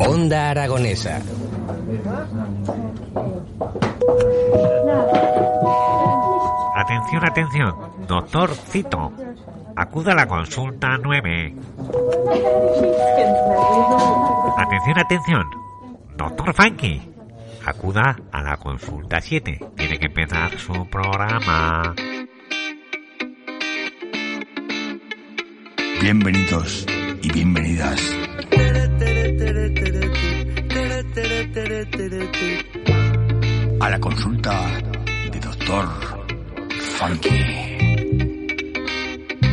Onda Aragonesa. Atención, atención. Doctor Cito. Acuda a la consulta 9. Atención, atención. Doctor Funky. Acuda a la consulta 7. Tiene que empezar su programa. Bienvenidos y bienvenidas. A la consulta de Doctor Funky.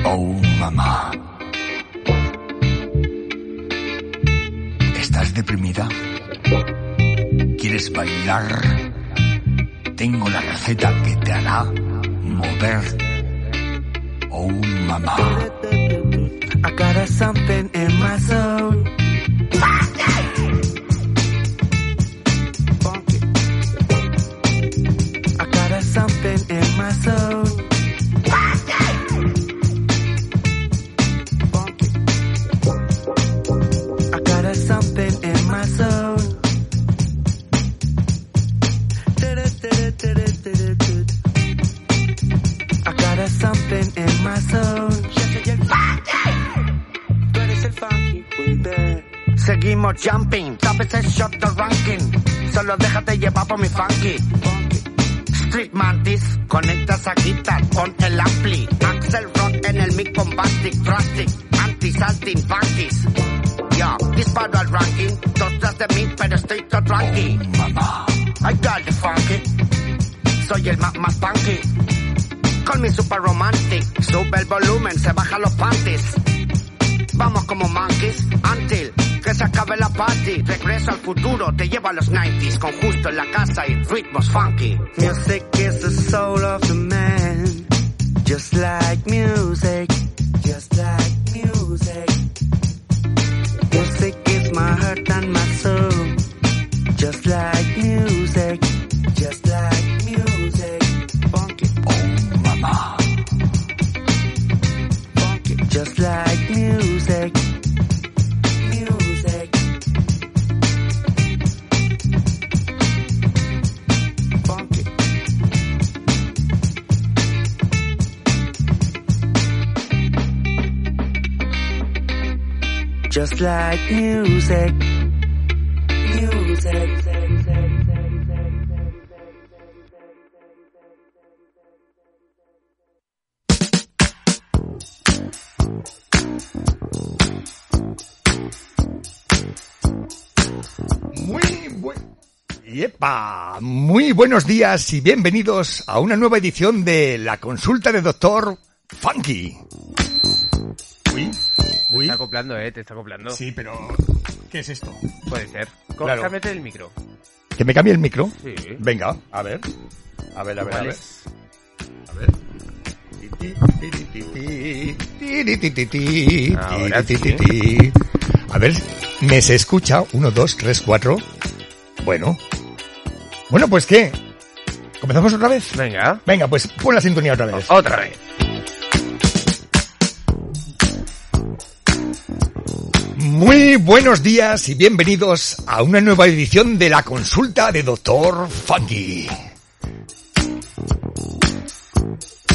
Oh, mamá. ¿Estás deprimida? ¿Quieres bailar? Tengo la receta que te hará mover. Oh, mamá. I got something in my zone. Por mi funky. Street Mantis, conectas a guitar, pon el ampli. Axel Rock en el mic bombastic, drastic, anti-salting funkies. Yo, disparo al ranking, dos tras de mí, pero estoy todo tranqui. I got the funky, soy el más, más funky. Call me super romantic, sube el volumen, se bajan los panties. Vamos como monkeys, until party. Regreso al futuro, te llevo a los 90s, con justo en la casa y ritmos funky. Music is the soul of the man, just like Like music. Music. Muy buen... ¡Yepa! Muy buenos días y bienvenidos a una nueva edición de la consulta de Doctor Funky. Uy, Te uy. está acoplando, eh, te está acoplando. Sí, pero... ¿Qué es esto? Puede ser. Claro. Cámbiate el micro. ¿Que me cambie el micro? Sí. Venga, a ver. A ver, a ver, a ver. es- A ver. Ahora sí. A ver, me se escucha. Uno, dos, tres, cuatro. Bueno. Bueno, pues ¿qué? ¿Comenzamos otra vez? Venga. Venga, pues pon la sintonía otra vez. Otra vez. Muy buenos días y bienvenidos a una nueva edición de la consulta de Doctor Funky.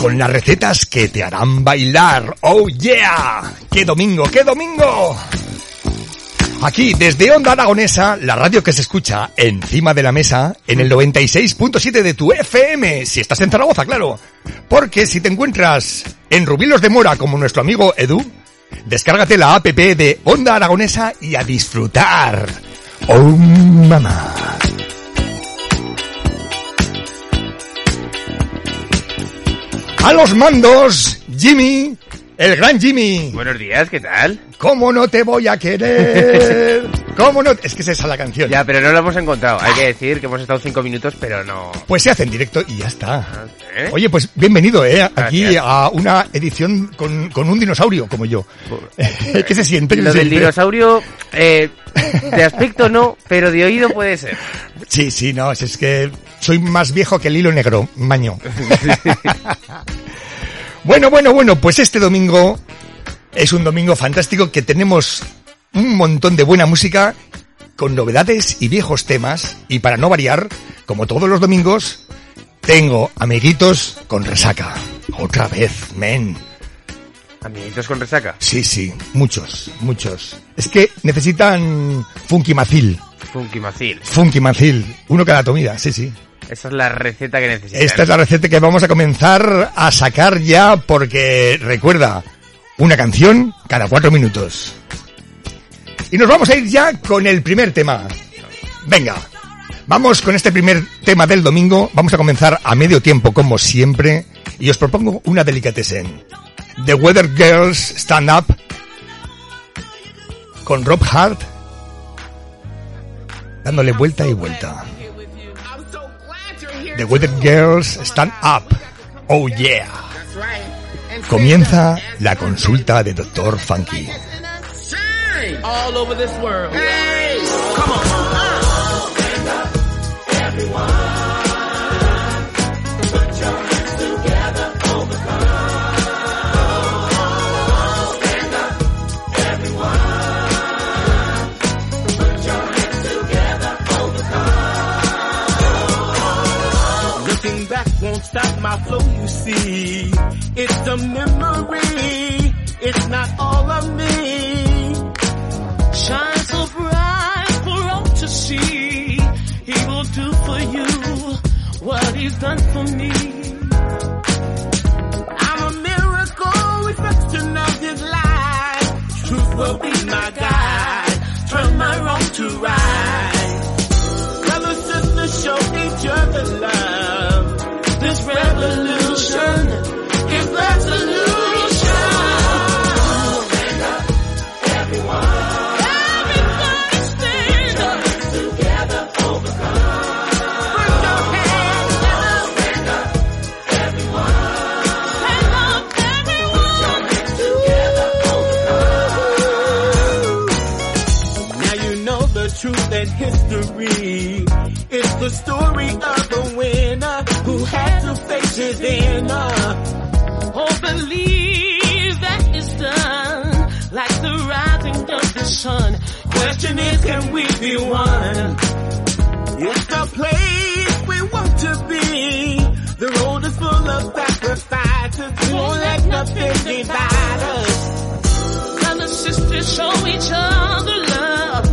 Con las recetas que te harán bailar. ¡Oh yeah! ¡Qué domingo, qué domingo! Aquí, desde Onda Aragonesa, la radio que se escucha encima de la mesa, en el 96.7 de tu FM, si estás en Zaragoza, claro. Porque si te encuentras en Rubilos de Mora, como nuestro amigo Edu, descárgate la app de Onda Aragonesa y a disfrutar. ¡Oh, mamá! A los mandos, Jimmy, el gran Jimmy. Buenos días, ¿qué tal? ¿Cómo no te voy a querer? ¿Cómo no? Es que es esa la canción. Ya, pero no lo hemos encontrado. Hay que decir que hemos estado cinco minutos, pero no. Pues se hace en directo y ya está. ¿Eh? Oye, pues bienvenido, ¿eh? Aquí Gracias. a una edición con, con un dinosaurio como yo. ¿Qué se siente? ¿Qué Lo se del siente? dinosaurio, eh, de aspecto no, pero de oído puede ser. Sí, sí, no, es que soy más viejo que el hilo negro, maño. bueno, bueno, bueno, pues este domingo es un domingo fantástico que tenemos un montón de buena música con novedades y viejos temas. Y para no variar, como todos los domingos, tengo amiguitos con resaca. Otra vez, men. Amiguitos con resaca. Sí, sí, muchos, muchos. Es que necesitan Funky Macil. Funky Macil. Funky Macil. Uno cada comida, sí, sí. Esa es la receta que necesitas. Esta es la receta que vamos a comenzar a sacar ya porque recuerda, una canción cada cuatro minutos. Y nos vamos a ir ya con el primer tema. Venga, vamos con este primer tema del domingo. Vamos a comenzar a medio tiempo como siempre y os propongo una delicatessen. The Weather Girls Stand Up con Rob Hart dándole vuelta y vuelta. The Weather Girls Stand Up. Oh yeah. Comienza la consulta de Dr. Funky. All over this world. Hey. Come on. Hand up, everyone. Put your hands together, overcome. Hand up, everyone. Put your hands together, overcome. Looking back won't stop my flow, you see. It's a memory. It's not all of me. Shine so bright for all to see. He will do for you what he's done for me. I'm a miracle reflection of his life. Truth will be my guide. Turn my wrong to right. Brothers, sisters, show each other love. This revolution the story of a winner who had to face his inner. Oh, believe that it's done like the rising of the sun. Question is, can we be one? It's the place we want to be. The road is full of sacrifices. Won't let nothing divide us. Brothers, sisters, show each other love.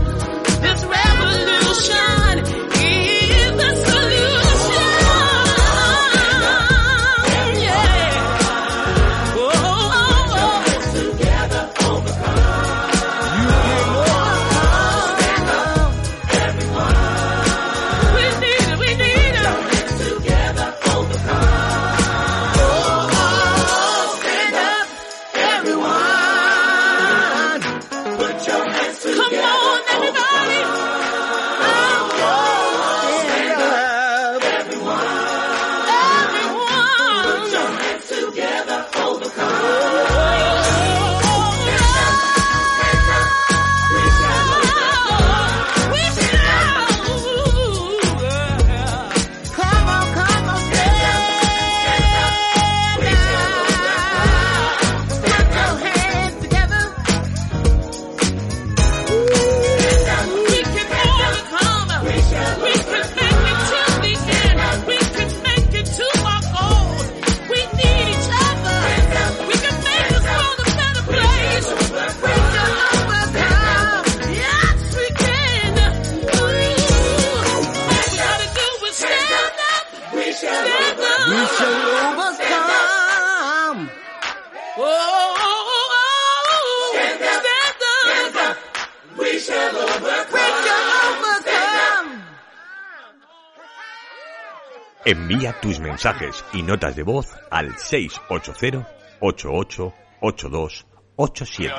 Envía tus mensajes y notas de voz al 680 88 82 87.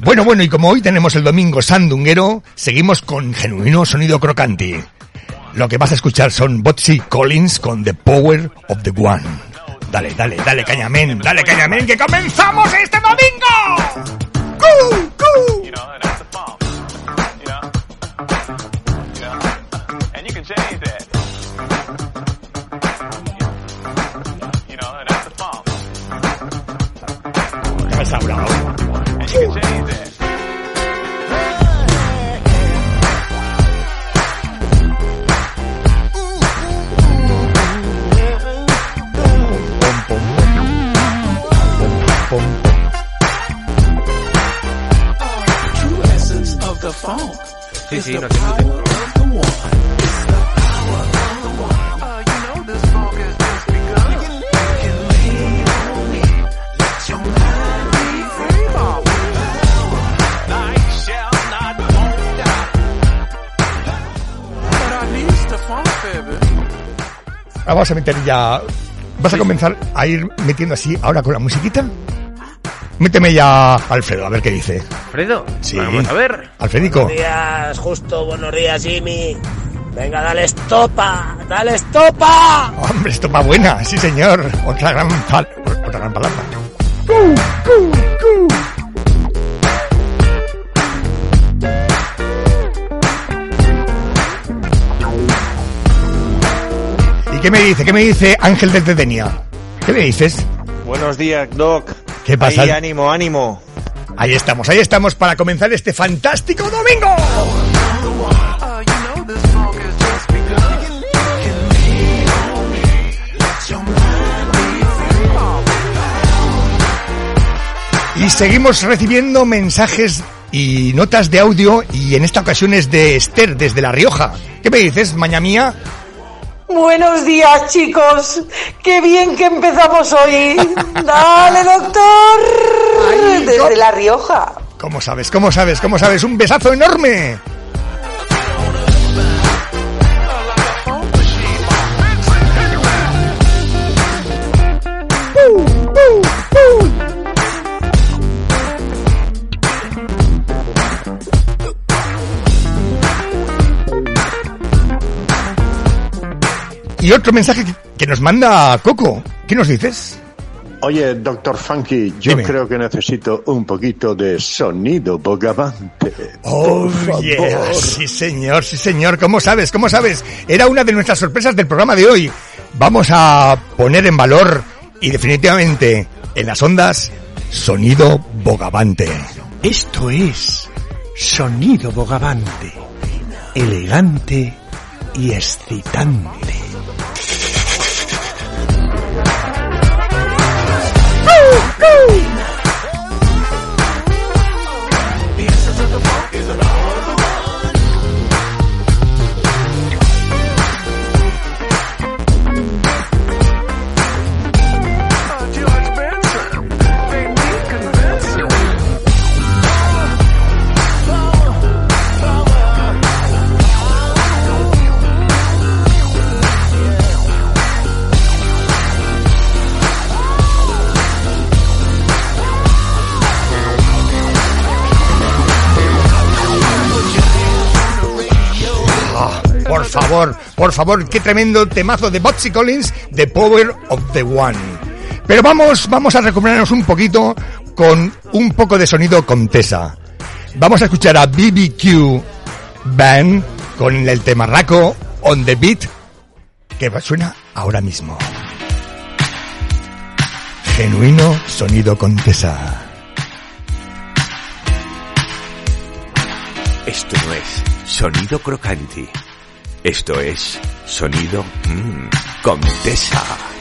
Bueno, bueno, y como hoy tenemos el domingo sandunguero, seguimos con genuino sonido crocante. Lo que vas a escuchar son Botsy Collins con The Power of the One. Dale, dale, dale, cañamen, dale, cañamen, que comenzamos este domingo. ¡Cu, cu! you know, and that's the funk. You know? You know? And you can change that. You know, and that's the bomb. The true essence of the funk is the power of the one. Vamos a meter ya. ¿Vas a comenzar a ir metiendo así ahora con la musiquita? Méteme ya Alfredo, a ver qué dice. Alfredo, Sí. vamos a ver. Alfredico. Buenos días, justo, buenos días, Jimmy. Venga, dale estopa, dale estopa. Hombre, esto va buena, sí señor. Otra gran, pal- otra gran palabra. ¿Y qué me dice? ¿Qué me dice Ángel desde Denia? ¿Qué me dices? Buenos días, Doc. ¿Qué pasa? Ahí, ánimo, ánimo. Ahí estamos, ahí estamos para comenzar este fantástico domingo. Y seguimos recibiendo mensajes y notas de audio y en esta ocasión es de Esther desde La Rioja. ¿Qué me dices, maña mía? Buenos días, chicos. Qué bien que empezamos hoy. Dale, doctor. Ay, Desde. La Rioja. ¿Cómo sabes? ¿Cómo sabes? ¿Cómo sabes? Un besazo enorme. Y otro mensaje que- nos manda Coco. ¿Qué nos dices? Oye, doctor Funky, yo Dime. creo que necesito un poquito de sonido bogavante. Oh, yeah. Sí, señor, sí, señor. ¿Cómo sabes? ¿Cómo sabes? Era una de nuestras sorpresas del programa de hoy. Vamos a poner en valor y definitivamente en las ondas sonido bogavante. Esto es sonido bogavante, elegante y excitante. Ah, favor, por favor, qué tremendo temazo de Botsy Collins, The Power of the One. Pero vamos, vamos a recuperarnos un poquito con un poco de sonido Contesa. Vamos a escuchar a BBQ Band con el tema Raco on the Beat que suena ahora mismo. Genuino sonido Contesa. Esto no es sonido crocante. Esto es sonido mmm, Contesa.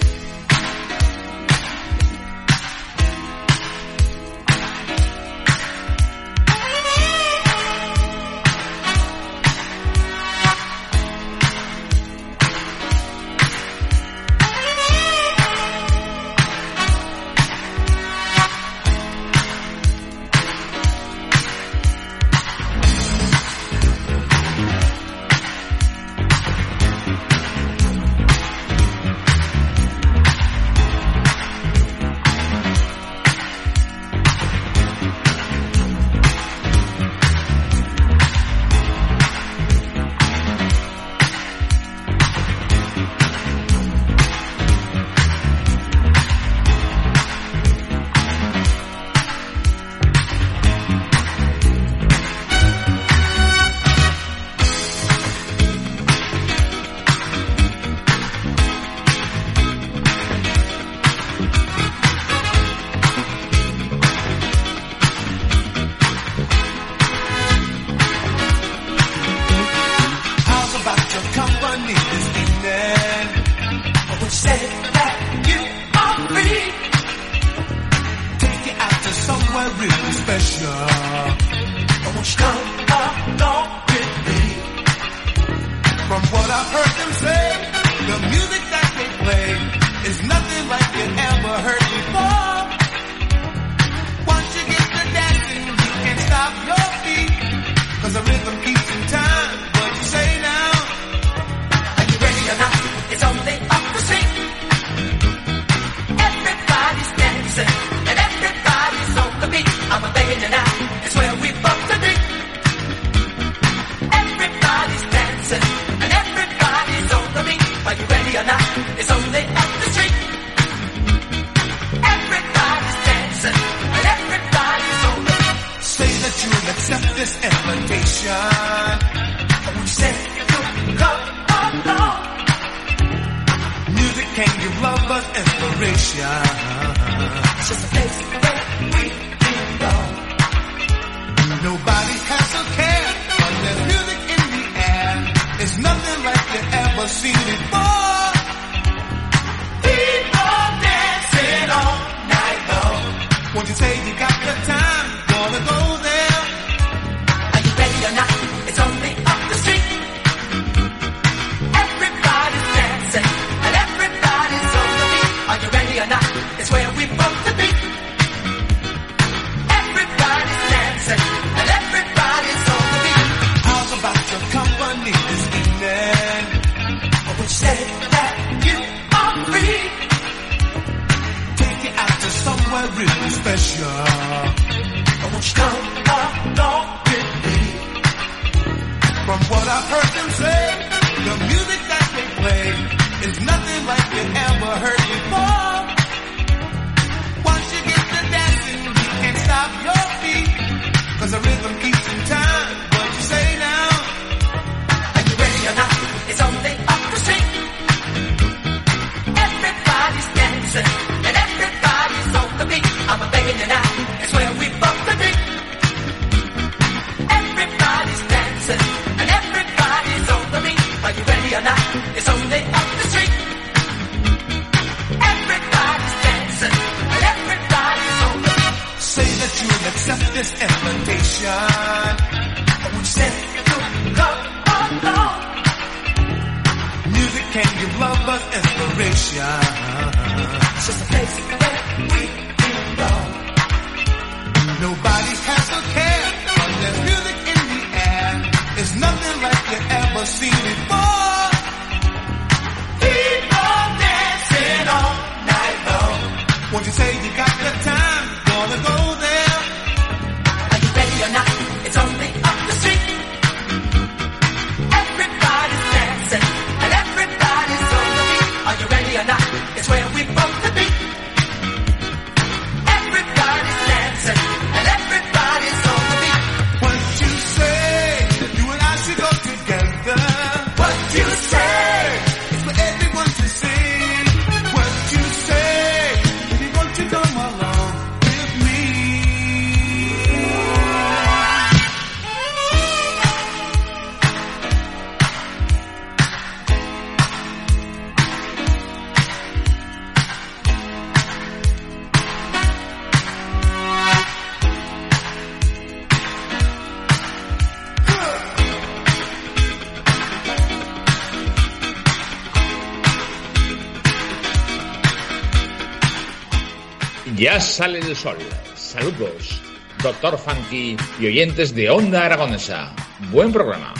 Sale el sol. Saludos, doctor Funky y oyentes de Onda Aragonesa. Buen programa.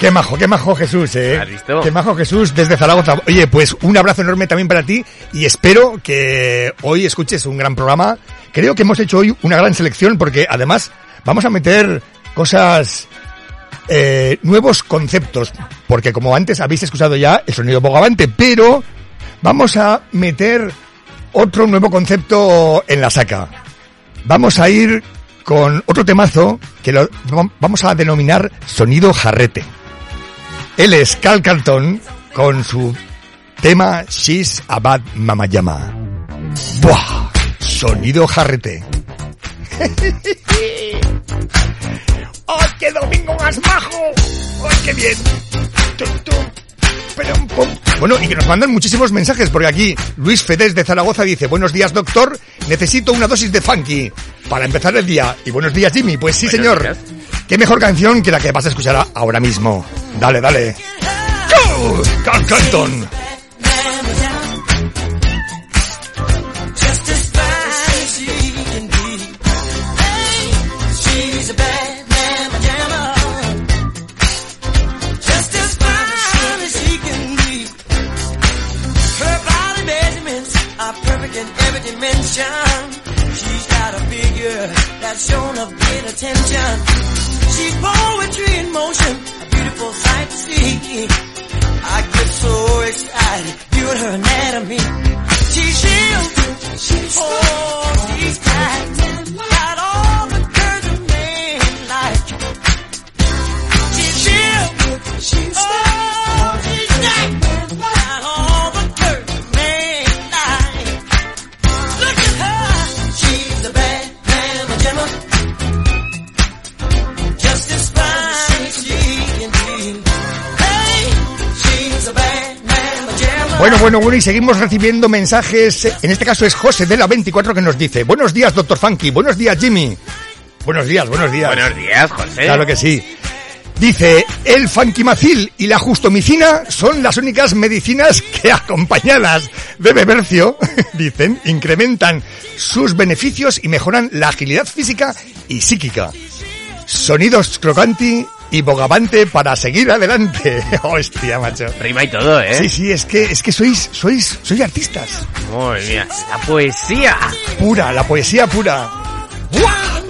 Qué majo, qué majo Jesús, eh. ¿Has visto? Qué majo Jesús desde Zaragoza. Oye, pues un abrazo enorme también para ti y espero que hoy escuches un gran programa. Creo que hemos hecho hoy una gran selección porque además vamos a meter cosas eh, nuevos conceptos, porque como antes habéis escuchado ya el sonido bogavante, pero vamos a meter otro nuevo concepto en la saca. Vamos a ir con otro temazo que lo vamos a denominar sonido jarrete. Él es Cal con su tema She's a Bad Mama Yama. ¡Buah! Sonido jarrete. ¡Ay, qué domingo más majo! ¡Ay, qué bien! Bueno, y que nos mandan muchísimos mensajes, porque aquí Luis Fedés de Zaragoza dice, buenos días doctor, necesito una dosis de funky para empezar el día. Y buenos días Jimmy, pues sí señor. Qué mejor canción que la que vas a escuchar ahora mismo. Dale, dale. Dimension. She's got a figure that's shown of great attention. She's poetry in motion, a beautiful sight to see. I get so excited viewing her anatomy. She's shield, she's oh, she's Bueno, bueno, bueno, y seguimos recibiendo mensajes. En este caso es José de la 24 que nos dice, buenos días, doctor Funky, buenos días, Jimmy. Buenos días, buenos días. Buenos días, José. Claro que sí. Dice, el fanquimacil y la justomicina son las únicas medicinas que acompañadas de bebercio, dicen, incrementan sus beneficios y mejoran la agilidad física y psíquica. Sonidos crocanti y bogavante para seguir adelante. Hostia, macho. Rima y todo, ¿eh? Sí, sí, es que, es que sois, sois, sois artistas. Madre mía, la poesía. Pura, la poesía pura. man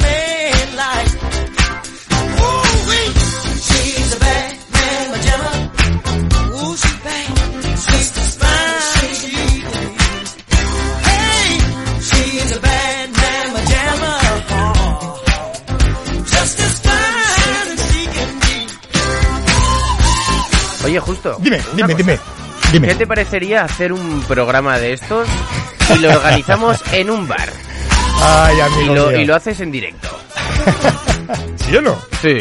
Oye, justo. Dime, dime, cosa. dime, dime. ¿Qué te parecería hacer un programa de estos y lo organizamos en un bar? Ay, Y amigo lo, mío. y lo haces en directo. ¿Sí o no? Sí.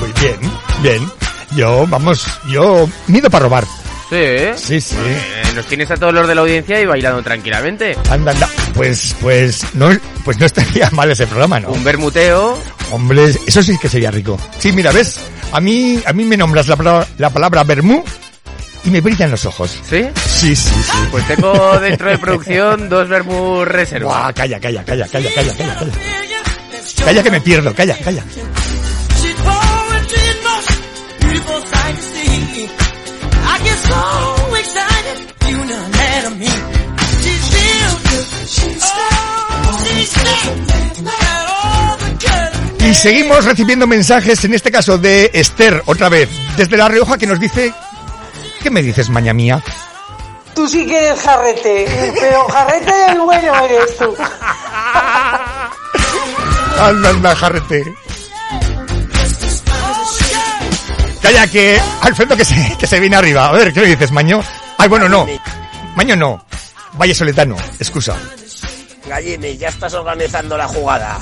Muy bien, bien. Yo, vamos, yo mido para robar. Sí. Sí, sí. Eh, nos tienes a todos los de la audiencia y bailando tranquilamente. Anda, anda. Pues, pues, no, pues no estaría mal ese programa, ¿no? Un bermuteo. Hombre, eso sí que sería rico. Sí, mira, ¿ves? A mí, a mí me nombras la palabra, la palabra vermú y me brillan los ojos. ¿Sí? Sí, sí, sí. Pues tengo dentro de producción dos vermú reserva. Buah, calla, calla, calla, calla, calla, calla, calla. Calla que me pierdo, calla, calla. Y seguimos recibiendo mensajes, en este caso de Esther, otra vez, desde La Rioja, que nos dice... ¿Qué me dices, maña mía? Tú sí que eres jarrete, pero jarrete del bueno eres tú. Anda, anda, jarrete. Calla, que Alfredo que se, que se viene arriba. A ver, ¿qué me dices, Maño? Ay, bueno, no. Maño no. Valle Soletano, excusa. Gallini, ya estás organizando la jugada.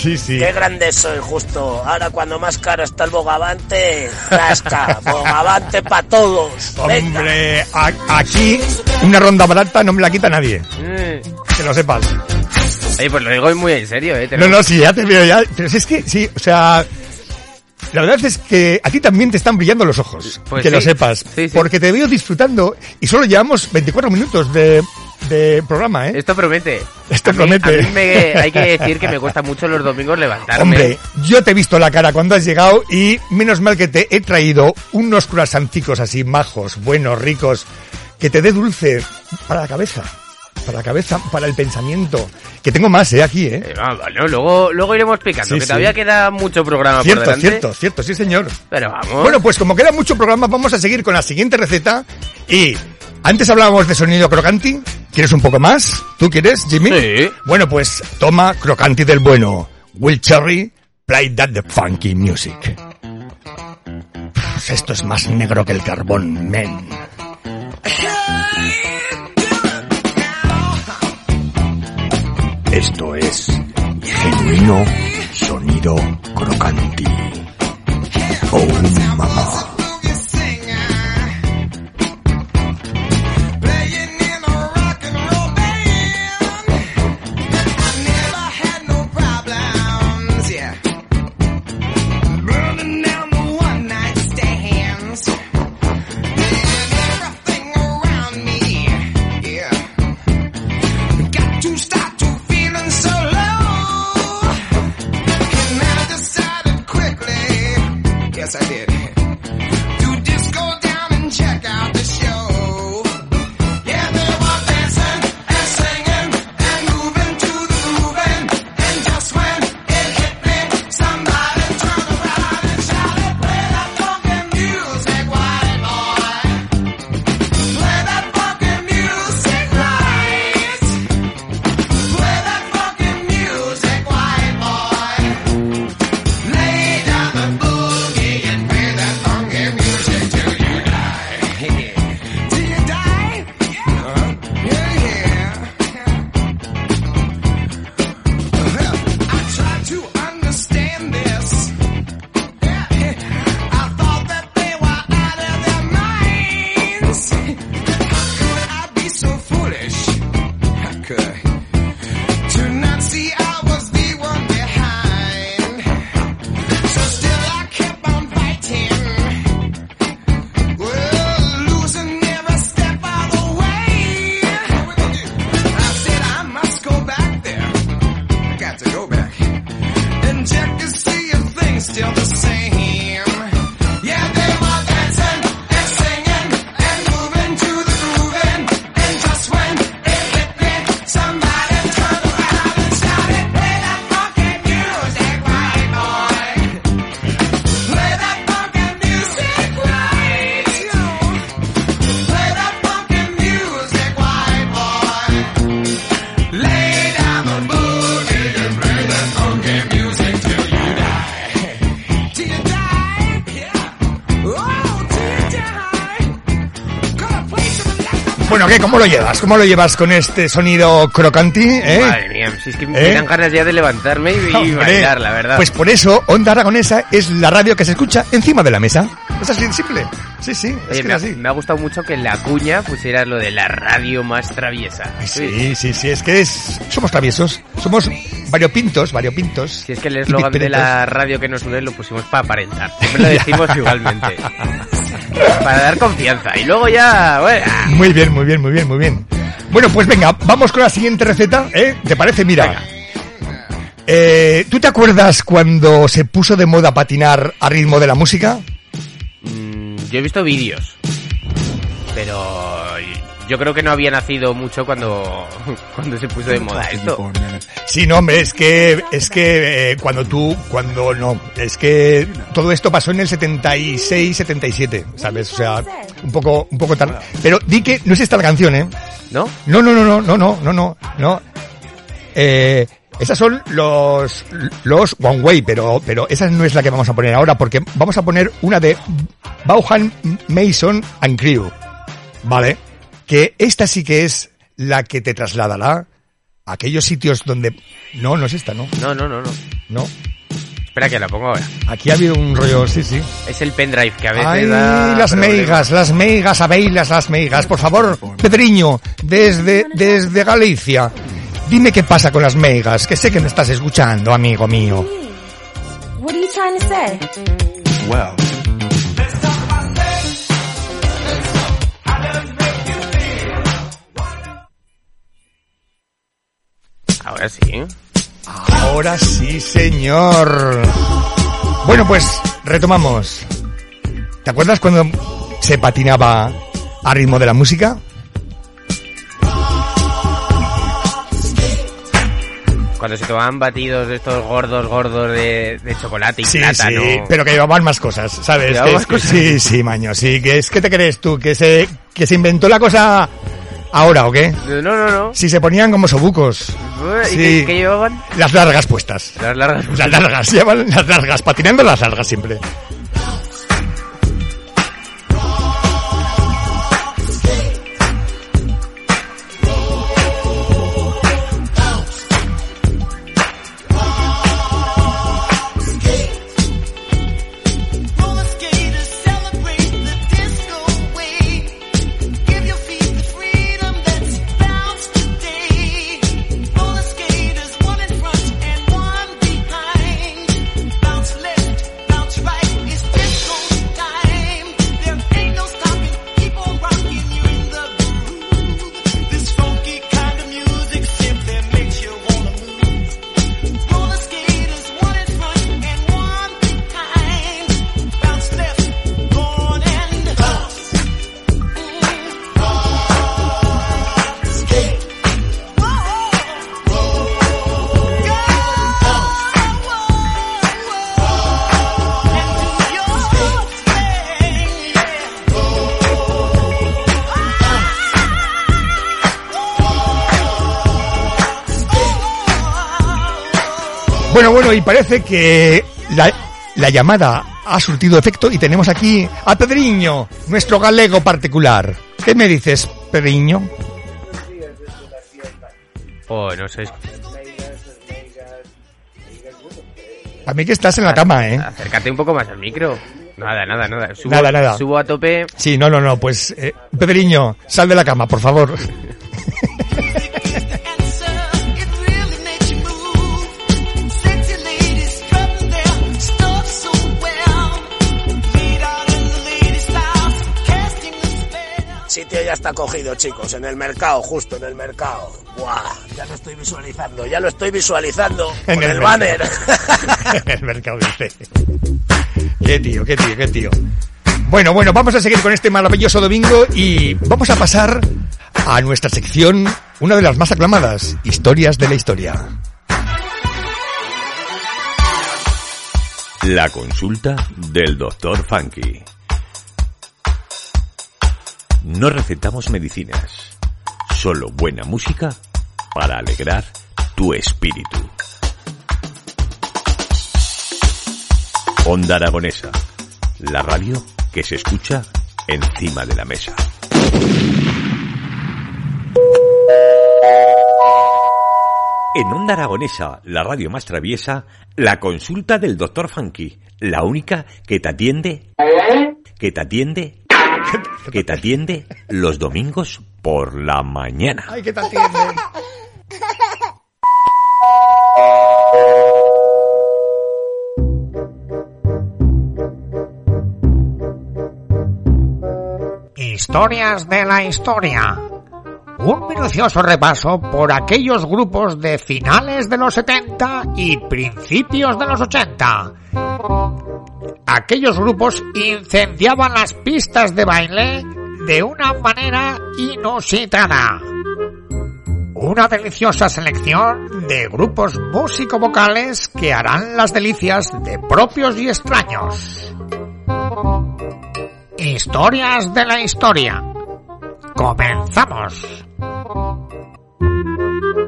Sí, sí. Qué grande soy, justo. Ahora cuando más caro está el bogavante, rasca. bogavante para todos. Venga. Hombre, a- aquí una ronda barata no me la quita nadie. Mm. Que lo sepas. Oye, pues lo digo muy en serio, ¿eh? No, no, sí, ya te veo ya. Pero si es que, sí, o sea... La verdad es que a ti también te están brillando los ojos. Pues que sí. lo sepas. Sí, sí. Porque te veo disfrutando y solo llevamos 24 minutos de, de programa, ¿eh? Esto promete. Esto A mí- promete. A mí me, hay que decir que me cuesta mucho los domingos levantarme. Hombre, yo te he visto la cara cuando has llegado y menos mal que te he traído unos croissanticos así majos, buenos, ricos, que te dé dulce para la cabeza, para la cabeza, para el pensamiento. Que tengo más, eh, aquí, eh. Eh, bueno, luego, luego iremos picando, Sí, que sí. todavía queda mucho programa Cierto, por delante. cierto, cierto, sí señor. Pero vamos. Bueno, pues como queda mucho programa, vamos a seguir con la siguiente receta. Y antes hablábamos de sonido crocanti. ¿Quieres un poco más? ¿Tú quieres, Jimmy? Sí. Bueno, pues toma crocanti del bueno. Will Cherry, play that the funky music. Esto es más negro que el carbón, men. Esto es genuino sonido crocanti. Oh, mamá. ¿Cómo lo llevas? ¿Cómo lo llevas con este sonido crocanti? ¿eh? Madre mía, si es que me ¿Eh? dan ganas ya de levantarme y, y bailar, la verdad. Pues por eso, Onda Aragonesa es la radio que se escucha encima de la mesa. Es así simple. Sí, sí, es Oye, que me, es así. me ha gustado mucho que en la cuña pusieras lo de la radio más traviesa. Sí, sí, sí, es que es, somos traviesos, somos variopintos, variopintos. Si es que el eslogan de la radio que nos une lo pusimos para aparentar. Siempre lo decimos igualmente. para dar confianza. Y luego ya, bueno, Muy bien, muy bien, muy bien, muy bien. Bueno, pues venga, vamos con la siguiente receta, ¿eh? ¿Te parece? Mira. Eh, ¿Tú te acuerdas cuando se puso de moda patinar a ritmo de la música? mm, yo he visto vídeos. Pero yo creo que no había nacido mucho cuando, cuando se puso de moda esto. Sí, no, hombre, es que, es que eh, cuando tú, cuando no, es que todo esto pasó en el 76, 77, ¿sabes? O sea, un poco, un poco tarde. Pero di que no es esta la canción, ¿eh? ¿No? No, no, no, no, no, no, no, no, no. Eh, esas son los, los One Way, pero, pero esa no es la que vamos a poner ahora, porque vamos a poner una de Bauhan Mason and Crew. ¿Vale? Que esta sí que es la que te trasladará a aquellos sitios donde... No, no es esta, ¿no? No, no, no, no. No. Espera que la pongo ahora. Aquí ha habido un rollo, sí, sí. Es el pendrive que a veces Ay, da las meigas, las meigas, abeilas, las meigas. Por favor, Pedriño, desde, desde Galicia. Dime qué pasa con las meigas, que sé que me estás escuchando, amigo mío. What are you trying to say? Well, Ahora sí. Ahora sí, señor. Bueno, pues retomamos. ¿Te acuerdas cuando se patinaba a ritmo de la música? Cuando se tomaban batidos de estos gordos, gordos de, de chocolate y Sí, plátano. sí, pero que llevaban más cosas, ¿sabes? Que más cosas. Sí, sí, maño, sí, que es que te crees tú, que se, que se inventó la cosa ahora, ¿o qué? No, no, no. Si se ponían como sobucos. ¿Y Sí. qué, qué llevaban? Las largas puestas. Las largas. Las largas, llevan las largas, patinando las largas siempre. Bueno, y parece que la, la llamada ha surtido efecto y tenemos aquí a Pedriño, nuestro galego particular. ¿Qué me dices, Pedriño? Oh, no sé. A mí que estás en la cama, ¿eh? Acércate un poco más al micro. Nada, nada, nada. Subo, Nada, nada. Subo a tope. Sí, no, no, no, pues eh, Pedriño, sal de la cama, por favor. Ya está cogido, chicos, en el mercado, justo en el mercado. Buah, ya lo estoy visualizando, ya lo estoy visualizando. En con el el, banner. en el mercado dice. Qué tío, qué tío, qué tío. Bueno, bueno, vamos a seguir con este maravilloso domingo y vamos a pasar a nuestra sección, una de las más aclamadas, historias de la historia. La consulta del doctor Funky. No recetamos medicinas, solo buena música para alegrar tu espíritu. Onda Aragonesa, la radio que se escucha encima de la mesa. En Onda Aragonesa, la radio más traviesa, la consulta del doctor Funky, la única que te atiende, que te atiende, que te atiende los domingos por la mañana. Ay, ¿qué tal tiene? Historias de la historia. Un minucioso repaso por aquellos grupos de finales de los 70 y principios de los 80. Aquellos grupos incendiaban las pistas de baile de una manera inusitada. Una deliciosa selección de grupos músico-vocales que harán las delicias de propios y extraños. Historias de la historia. Comenzamos.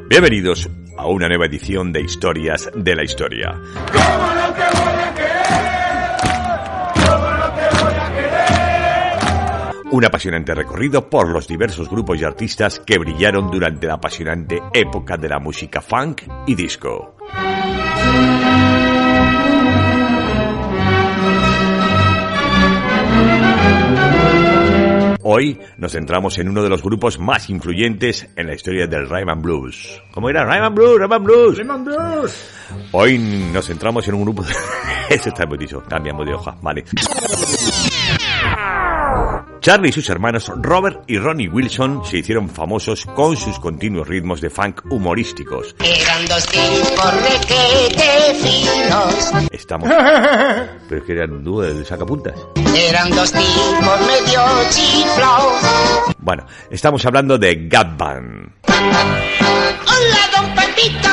Bienvenidos a una nueva edición de Historias de la Historia. Un apasionante recorrido por los diversos grupos y artistas que brillaron durante la apasionante época de la música funk y disco. Hoy nos centramos en uno de los grupos más influyentes en la historia del Rhythm and Blues. ¿Cómo era? Rhythm and Blues, Rhythm and Blues. Rhythm and Blues. Hoy nos centramos en un grupo... Eso está muy dicho. Cambiamos de hoja. Vale. Charlie y sus hermanos Robert y Ronnie Wilson se hicieron famosos con sus continuos ritmos de funk humorísticos. Eran dos tipos finos. Estamos... Pero es que eran un dúo de sacapuntas. Eran dos tipos medio chiflaos. Bueno, estamos hablando de Gap Band. Hola, don Pepito.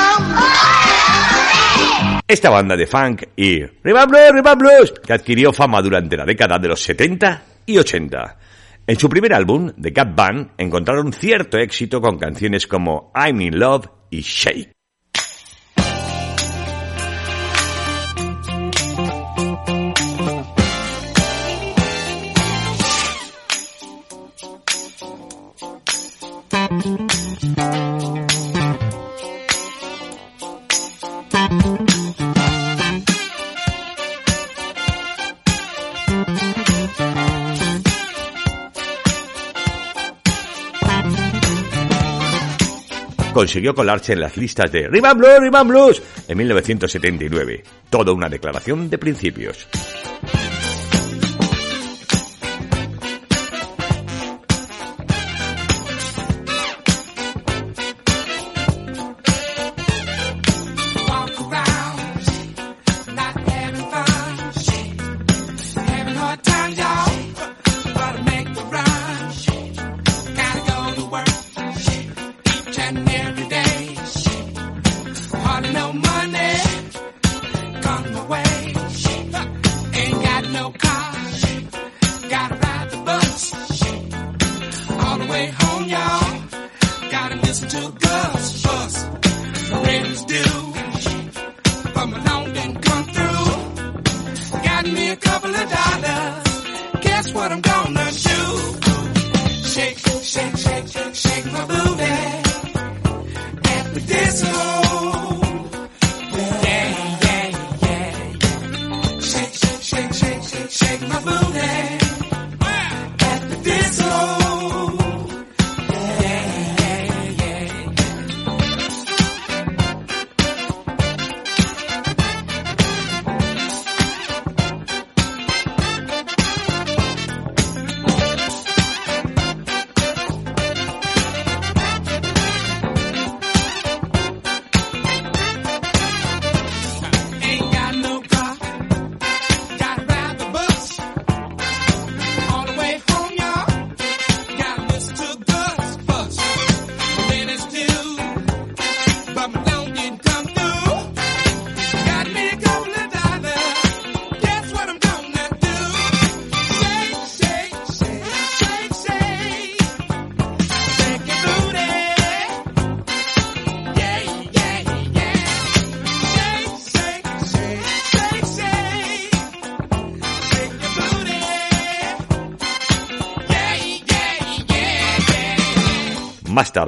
Esta banda de funk y Blues, Rhythm Blues, que adquirió fama durante la década de los 70 y 80. En su primer álbum, The Gap Band, encontraron cierto éxito con canciones como I'm in Love y Shake. Consiguió colarse en las listas de Rhythm Blues en 1979. Toda una declaración de principios.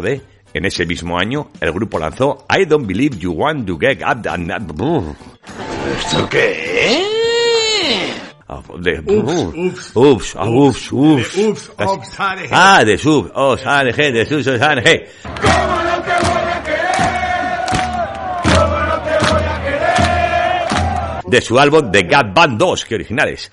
Tarde, en ese mismo año, el grupo lanzó I Don't Believe You Want to Get Up and ¿Esto qué? De, Ups, ups, ah, ups, ups. Ups, ups, ANG. Ah, de sub, os, ANG, de sub, os, ANG. De su álbum The Gat Band 2, que originales.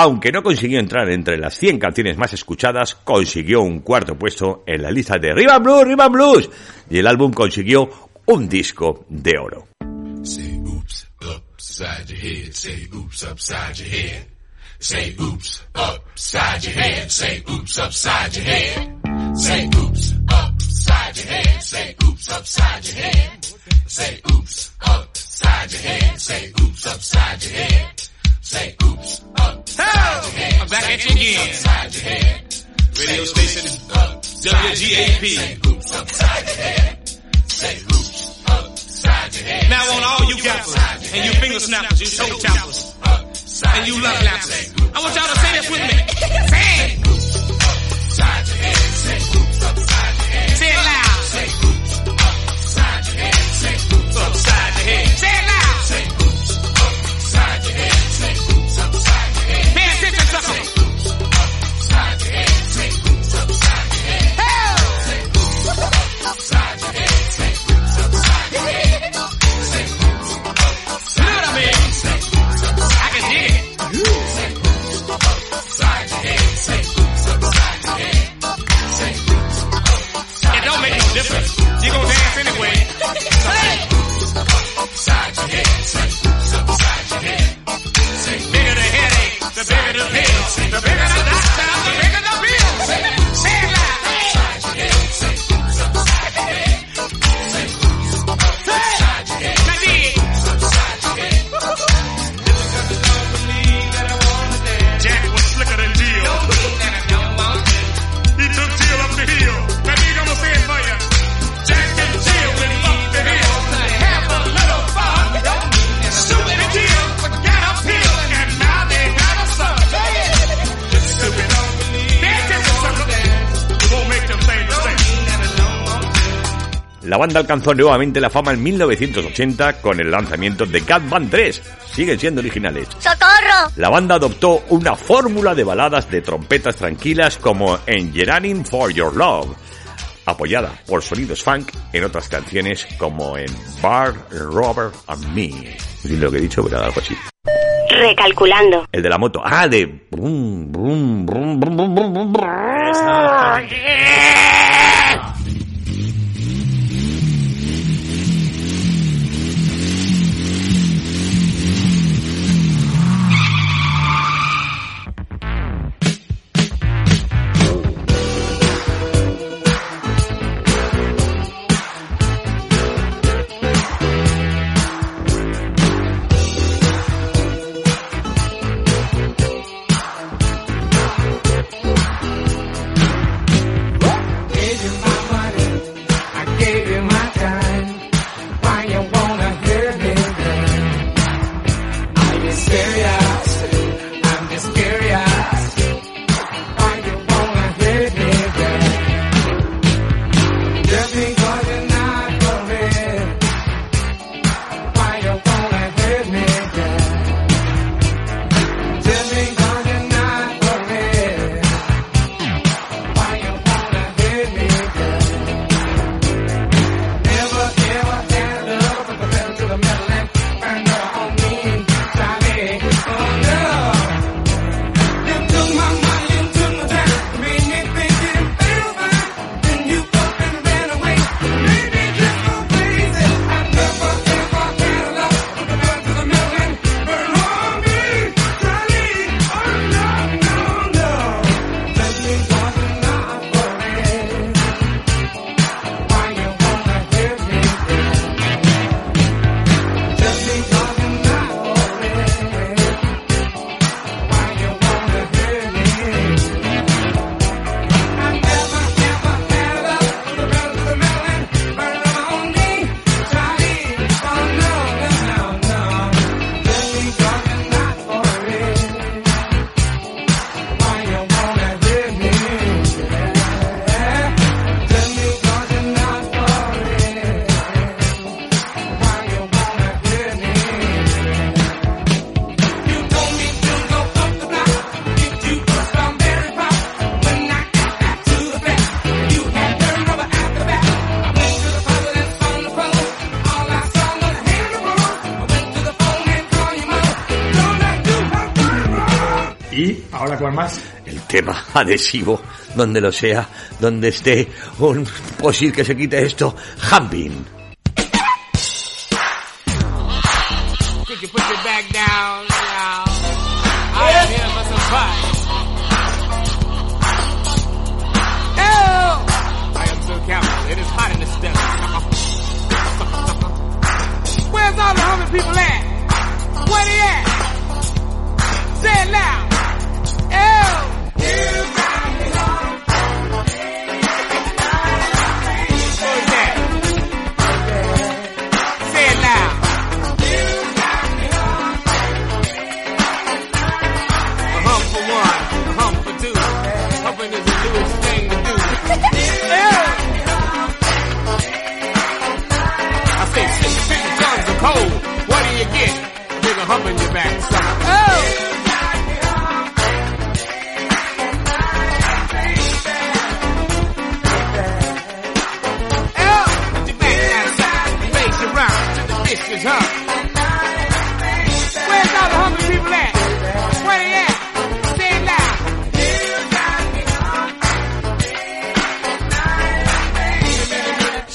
Aunque no consiguió entrar entre las 100 canciones más escuchadas, consiguió un cuarto puesto en la lista de Riva Blues, Riva Blues, y el álbum consiguió un disco de oro. Say oops upside your head, say oops upside. Say oops I'm back at you again. Upside your head. Radio station WGAP. Upside your head. Upside your head. Now on all you gappers and you finger snappers, you toe tappers, and you love lappers, I want y'all to say this with me. Say it. Difference. You gonna dance anyway. Hey! upside your head. Say upside your head. Say Bigger the headache, the bigger the pill. La banda alcanzó nuevamente la fama en 1980 con el lanzamiento de Cat Band 3. Siguen siendo originales. ¡Socorro! La banda adoptó una fórmula de baladas de trompetas tranquilas como en Yearning for Your Love, apoyada por sonidos funk en otras canciones como en Bar, Robert and Me. Lo que he dicho, pero algo así. Recalculando. El de la moto. Ah, de... brum, brum, brum, El tema adhesivo, donde lo sea, donde esté un posil que se quite esto, Hambin.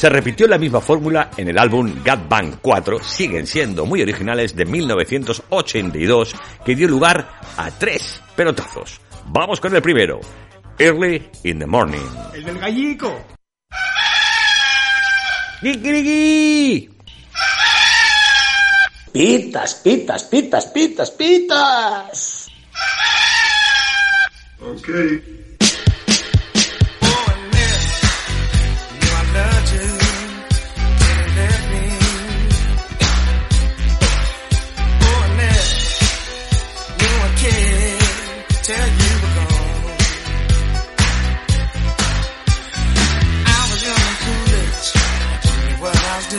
Se repitió la misma fórmula en el álbum Gat Bang 4, siguen siendo muy originales de 1982, que dio lugar a tres pelotazos. Vamos con el primero, Early in the Morning. El del gallico. ¡Kikiriki! Pitas, pitas, pitas, pitas, pitas. Okay.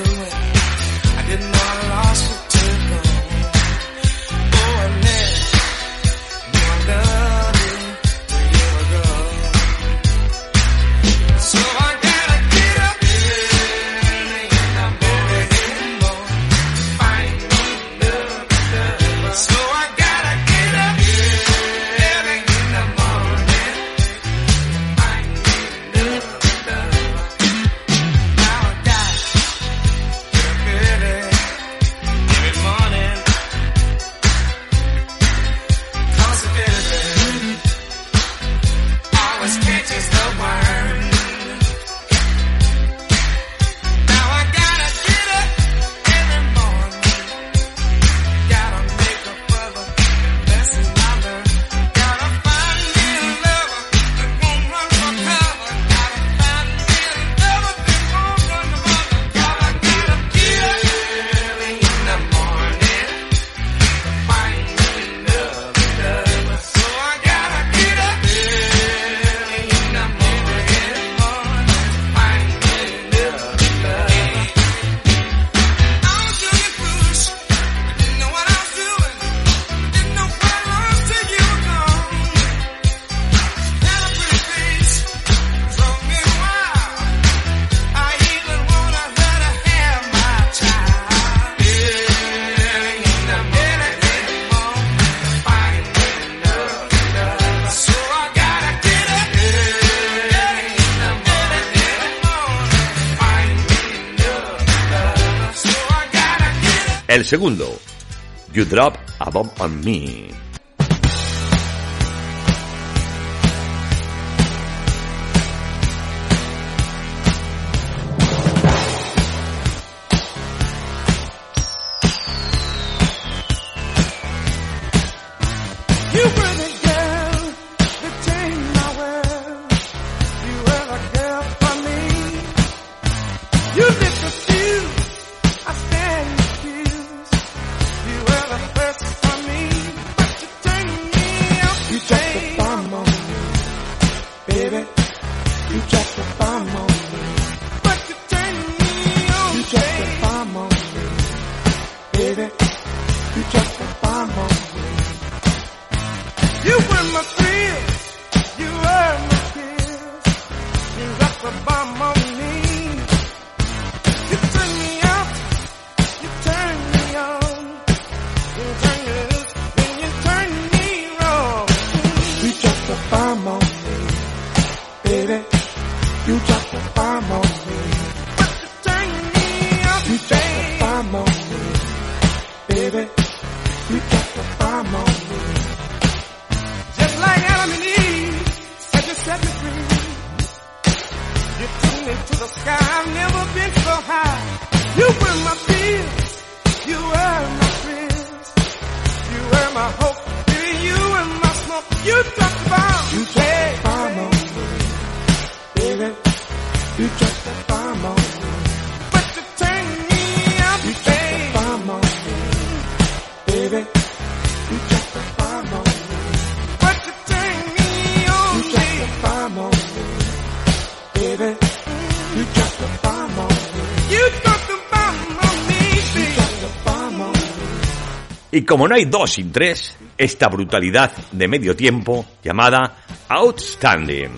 door. Segundo, You Drop a Bomb on Me. Y como no hay dos sin tres, esta brutalidad de medio tiempo llamada Outstanding.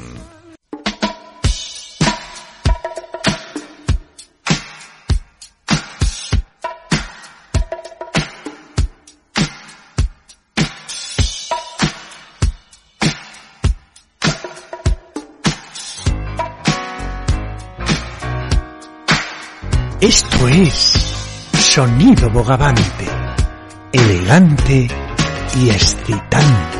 Esto es Sonido Bogavante elegante y excitante.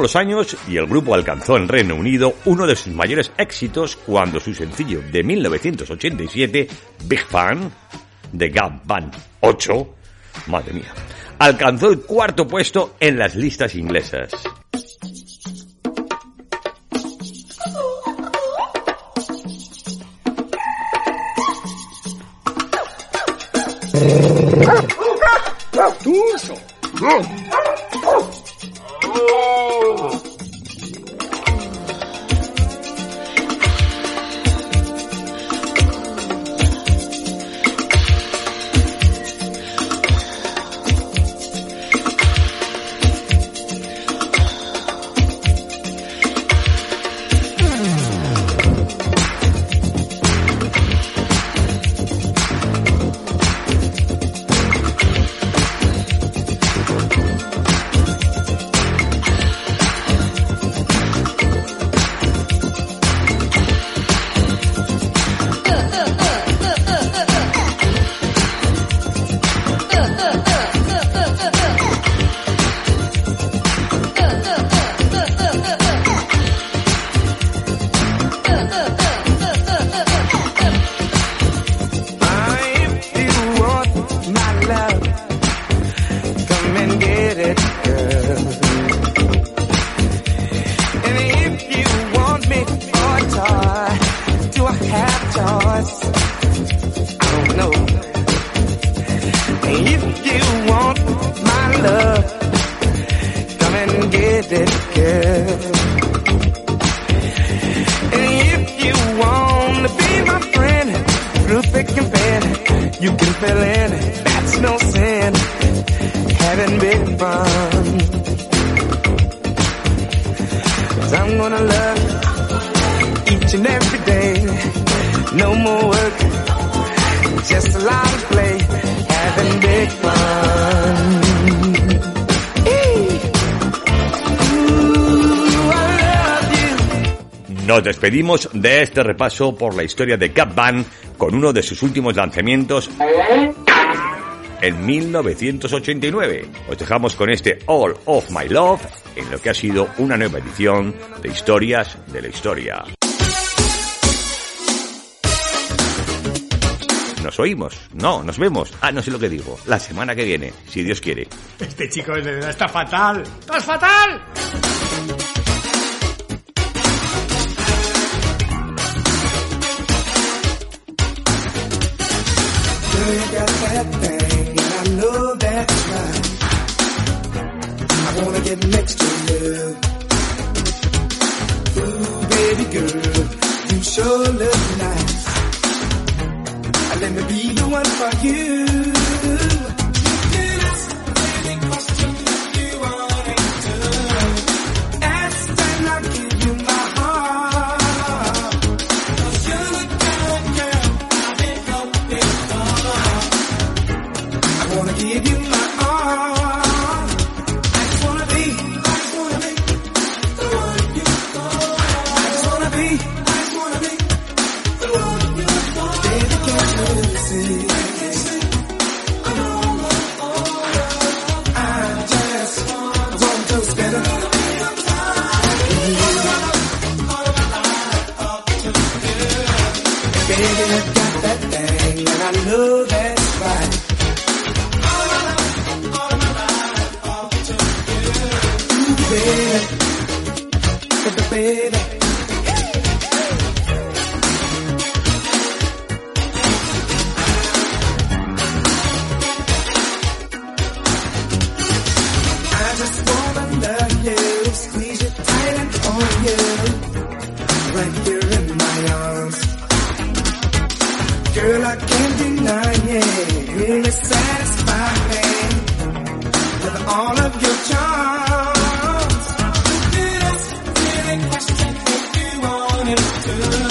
Los años y el grupo alcanzó en Reino Unido uno de sus mayores éxitos cuando su sencillo de 1987, Big Fan, de Gap Band 8, madre mía, alcanzó el cuarto puesto en las listas inglesas. despedimos de este repaso por la historia de Cat Band con uno de sus últimos lanzamientos en 1989. Os dejamos con este All of My Love en lo que ha sido una nueva edición de Historias de la Historia. Nos oímos. No, nos vemos. Ah, no sé lo que digo. La semana que viene, si Dios quiere. Este chico está fatal. ¡Estás fatal! get next to you. Ooh, baby girl, you sure look nice. Let me be the one for you. Good.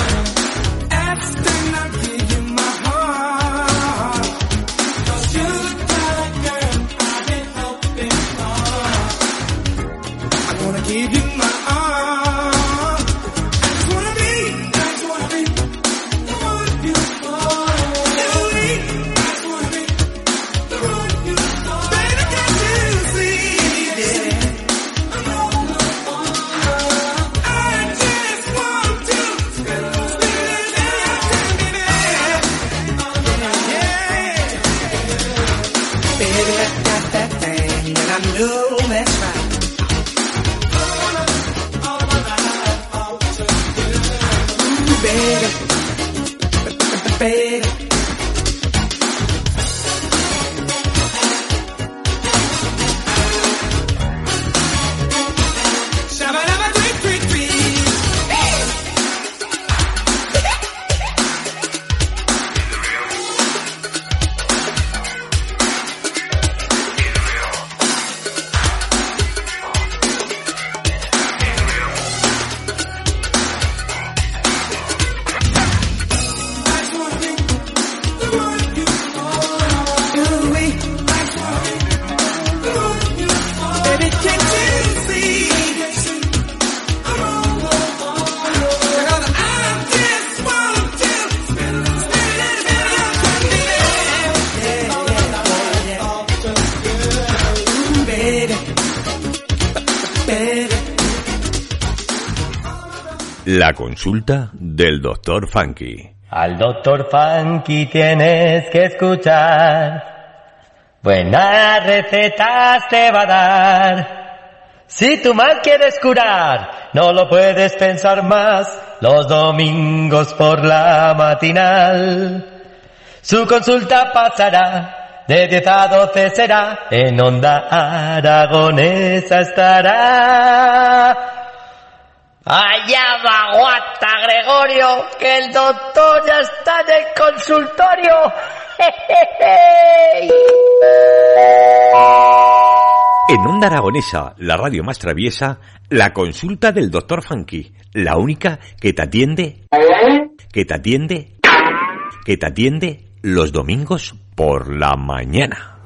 Consulta del doctor Funky. Al doctor Funky tienes que escuchar. Buenas recetas te va a dar. Si tu mal quieres curar, no lo puedes pensar más. Los domingos por la matinal. Su consulta pasará. De 10 a 12 será. En onda aragonesa estará. Allá va Guata Gregorio, que el doctor ya está en el consultorio. En Onda Aragonesa, la radio más traviesa, la consulta del doctor Funky, la única que te atiende, que te atiende, que te atiende los domingos por la mañana.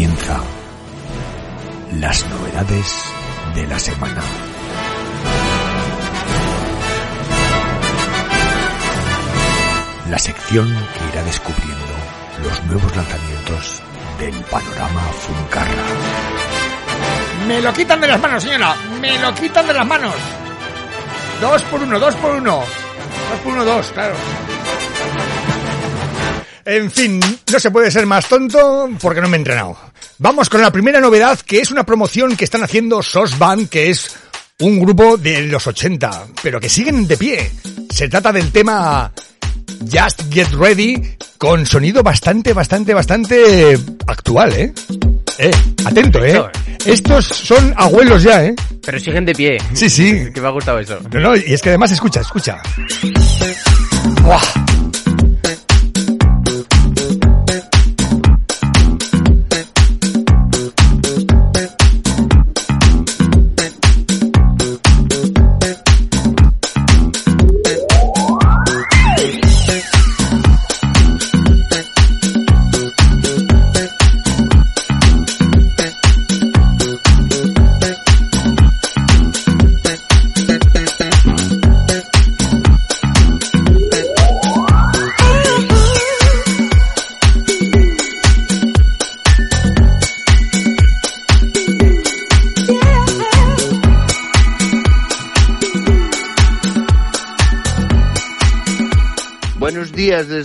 Comienza las novedades de la semana. La sección que irá descubriendo los nuevos lanzamientos del panorama Funcarra. Me lo quitan de las manos, señora. Me lo quitan de las manos. Dos por uno, dos por uno. Dos por uno, dos, claro. En fin, no se puede ser más tonto porque no me he entrenado. Vamos con la primera novedad, que es una promoción que están haciendo SOS Band, que es un grupo de los 80, pero que siguen de pie. Se trata del tema Just Get Ready, con sonido bastante, bastante, bastante actual, ¿eh? Eh, atento, ¿eh? Estos son abuelos ya, ¿eh? Pero siguen de pie. Sí, sí. Que me ha gustado eso. No, no, y es que además escucha, escucha. ¡Buah!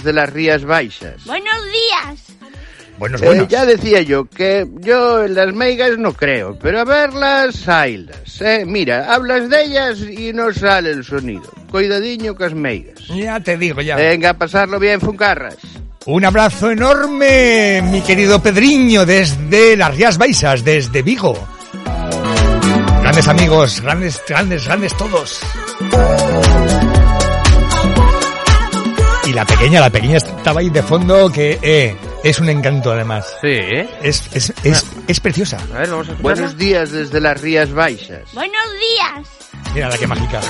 Desde las Rías Baixas. Buenos días. Buenos, Eh, buenos. ya decía yo que yo en las meigas no creo, pero a verlas, haylas. Eh, mira, hablas de ellas y no sale el sonido. Cuidadiño cas meigas. Ya te digo, ya. Venga, a pasarlo bien, Funcarras. Un abrazo enorme, mi querido Pedriño, desde las Rías Baixas, desde Vigo. Grandes amigos, grandes, grandes, grandes todos. Y la pequeña, la pequeña estaba ahí de fondo que eh, es un encanto además. Sí, ¿eh? Es, es, es, es preciosa. A ver, vamos a Buenos días desde las Rías Baixas. Buenos días. Mira la que mágica.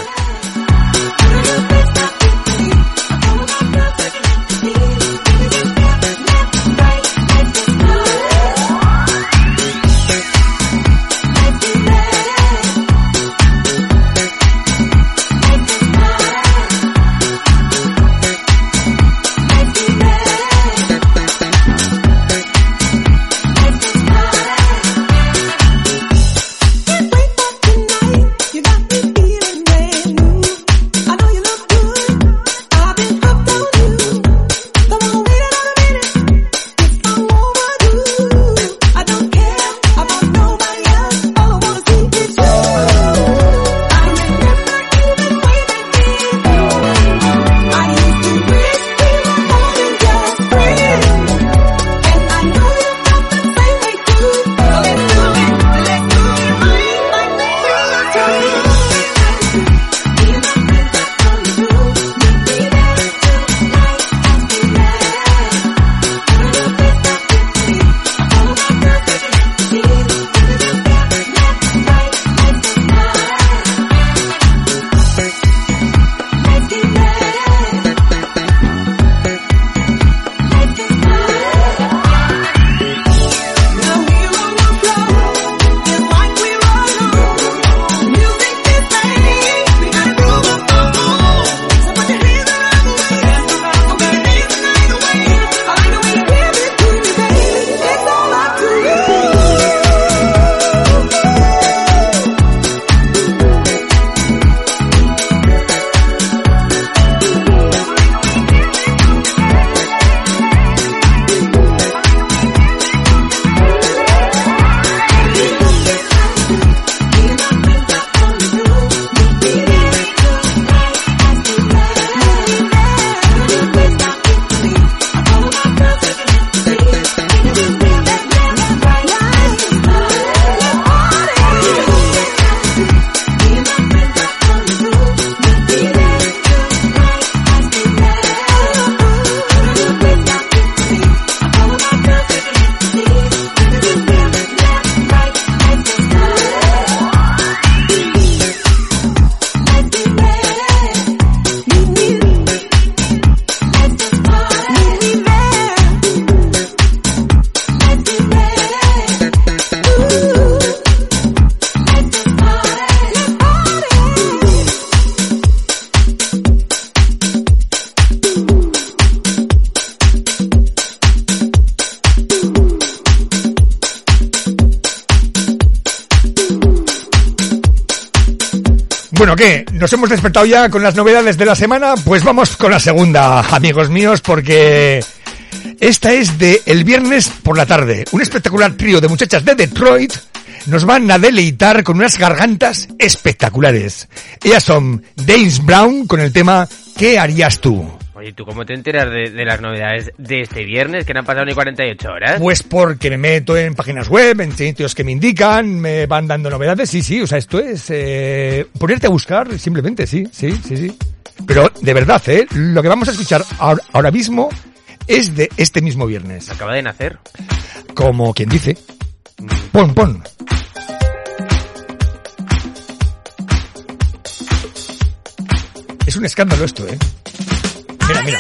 Despertado ya con las novedades de la semana? Pues vamos con la segunda, amigos míos, porque esta es de el viernes por la tarde. Un espectacular trío de muchachas de Detroit nos van a deleitar con unas gargantas espectaculares. Ellas son James Brown con el tema ¿Qué harías tú? Oye, ¿tú cómo te enteras de, de las novedades de este viernes que no han pasado ni 48 horas? Pues porque me meto en páginas web, en sitios que me indican, me van dando novedades, sí, sí, o sea, esto es eh, ponerte a buscar simplemente, sí, sí, sí, sí. Pero de verdad, ¿eh? Lo que vamos a escuchar ahora, ahora mismo es de este mismo viernes. Acaba de nacer. Como quien dice. Pon, pon. Es un escándalo esto, ¿eh? Mira, mira.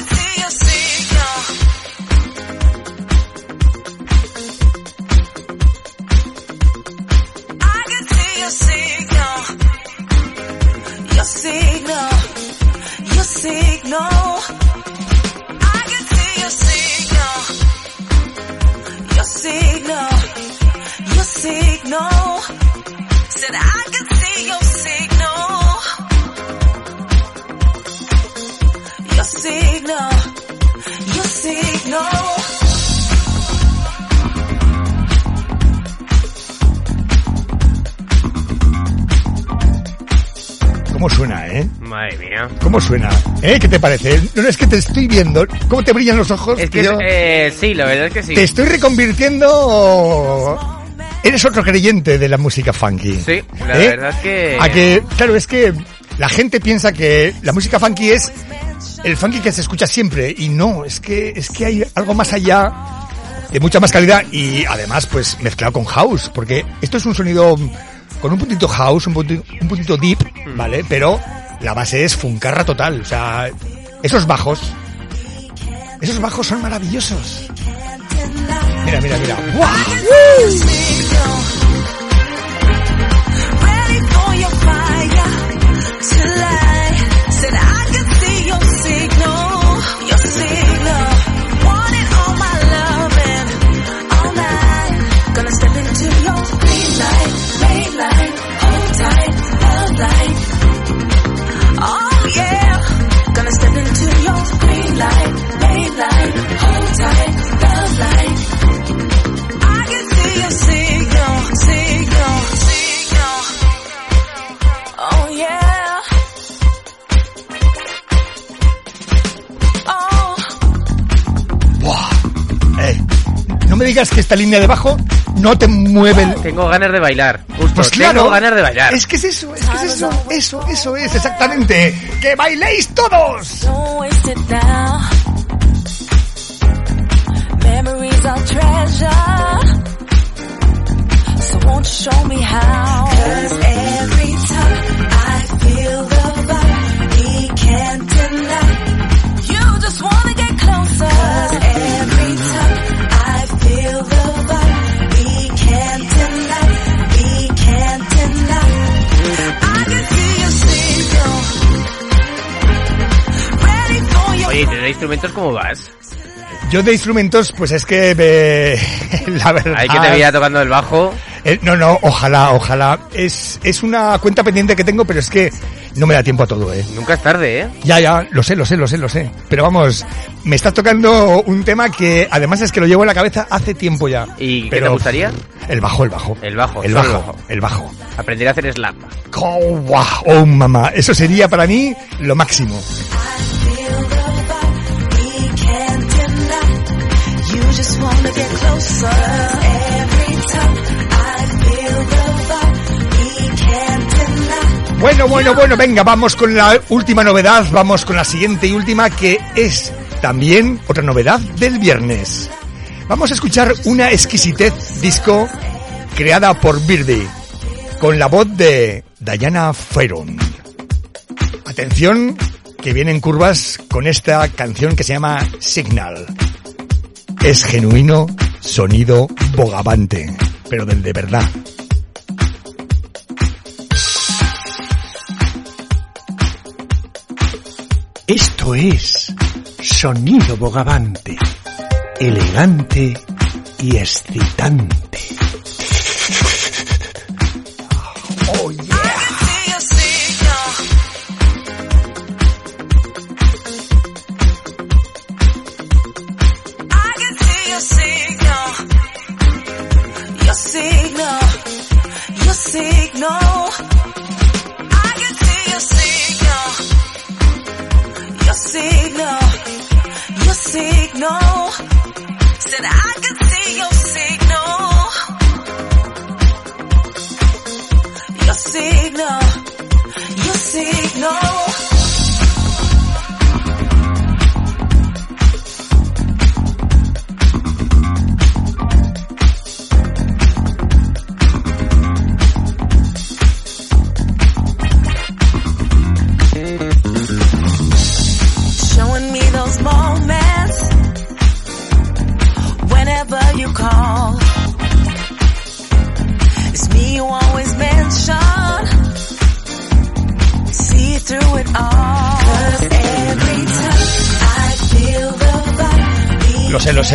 Your signal, your signal, your signal, your signal. ¿Cómo suena, eh? Madre mía. ¿Cómo suena? ¿Eh? ¿Qué te parece? No, es que te estoy viendo. ¿Cómo te brillan los ojos? Es que, tío? eh, sí, la verdad es que sí. Te estoy reconvirtiendo... Eres otro creyente de la música funky. Sí, la ¿Eh? verdad es que... A que, claro, es que la gente piensa que la música funky es el funky que se escucha siempre y no, es que es que hay algo más allá de mucha más calidad y además pues mezclado con house, porque esto es un sonido con un puntito house, un puntito, un puntito deep, ¿vale? Pero la base es funcarra total, o sea, esos bajos esos bajos son maravillosos. Mira, mira, mira. ¡Guau! No me digas que esta línea de bajo no te mueve el... Tengo ganas de bailar. Justo, Pues claro, tengo ganas de bailar. Es que es eso, es que es eso, eso, eso es exactamente. ¡Que bailéis todos! Don't waste it now. Memories are treasure. So won't you show me how? Cause every time Oye, ¿y tener instrumentos cómo vas? Yo de instrumentos, pues es que me- la verdad. Hay que te veía tocando el bajo. Eh, no, no, ojalá, ojalá. Es, es una cuenta pendiente que tengo, pero es que no me da tiempo a todo, eh. Nunca es tarde, ¿eh? Ya, ya, lo sé, lo sé, lo sé, lo sé. Pero vamos, me estás tocando un tema que además es que lo llevo en la cabeza hace tiempo ya. ¿Y qué te gustaría? El bajo, el bajo. El bajo. El bajo, el bajo. Aprender a hacer slap. Oh, guau, oh, mamá. Eso sería para mí lo máximo. Just wanna get closer. Every time I feel the vibe, we can't deny. Bueno, bueno, bueno, venga, vamos con la última novedad, vamos con la siguiente y última que es también otra novedad del viernes. Vamos a escuchar una exquisitez disco creada por Birdie con la voz de Diana Feron. Atención, que vienen curvas con esta canción que se llama Signal. Es genuino sonido bogavante, pero del de verdad. Esto es Sonido Bogavante, elegante y excitante. signal. Said I could see your signal. Your signal. Your signal.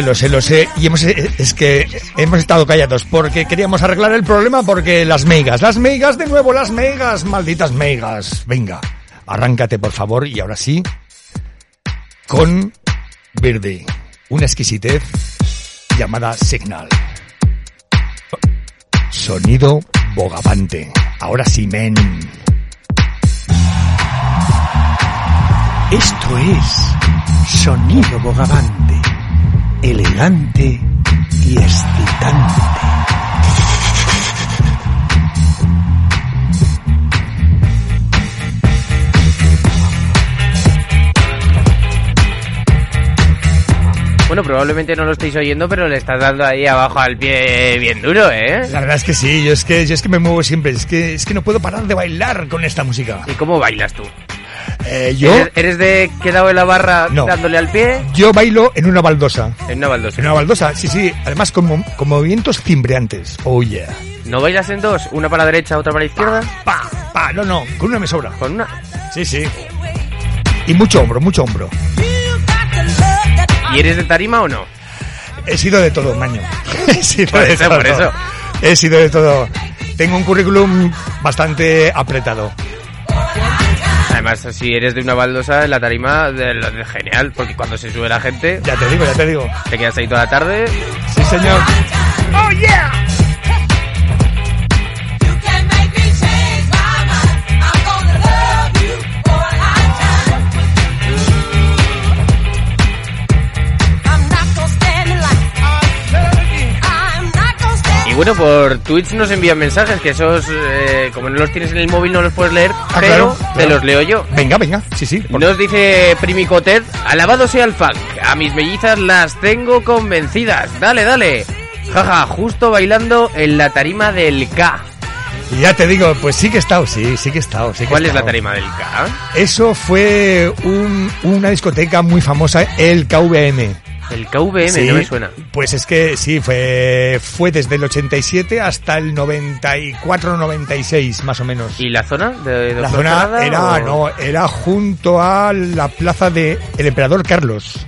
Lo sé, lo sé. Y hemos, es que hemos estado callados porque queríamos arreglar el problema porque las megas, las megas de nuevo, las megas, malditas megas. Venga, arráncate por favor y ahora sí, con Verde, una exquisitez llamada Signal. Sonido bogavante. Ahora sí, men. Esto es Sonido Bogavante, elegante y excitante. Bueno, probablemente no lo estáis oyendo, pero le estás dando ahí abajo al pie bien duro, ¿eh? La verdad es que sí, yo es que, yo es que me muevo siempre, es que, es que no puedo parar de bailar con esta música. ¿Y cómo bailas tú? Eh, yo, ¿Eres, eres de quedado en la barra No. dándole al pie? yo bailo en una baldosa. En una baldosa. En una baldosa, sí, sí, además con, mo- con movimientos cimbreantes. Oh yeah. ¿No bailas en dos? ¿Una para la derecha, otra para la izquierda? Pa, pa, no, no, con una me sobra. ¿Con una? Sí, sí. Y mucho hombro, mucho hombro. ¿Y eres de tarima o no? He sido de todo, maño. He sido Por de eso, todo. por eso. He sido de todo. Tengo un currículum bastante apretado. Además, si eres de una baldosa en la tarima, de, de- genial, porque cuando se sube la gente, Ya te digo, ya te digo. te quedas ahí toda la tarde. Sí, señor. Oh yeah. Y bueno, por Twitch nos envían mensajes, que esos, eh, como no los tienes en el móvil, no los puedes leer, pero claro, te los leo yo. Venga, venga, sí, sí. por- Nos dice Primico Ted, alabado sea el funk, a mis mellizas las tengo convencidas, dale, dale. Jaja, justo bailando en la tarima del K. Ya te digo, pues sí que he estado, sí, sí que he estado. Sí que he ¿Cuál es la tarima del K? Eso fue un- una discoteca muy famosa, el KVM. El KVM, Sí, no me suena. Pues es que sí, fue, fue desde el 87 hasta el 94-96, más o menos. ¿Y la zona? ¿De, de La zona era, o- no, era junto a la plaza de el Emperador Carlos.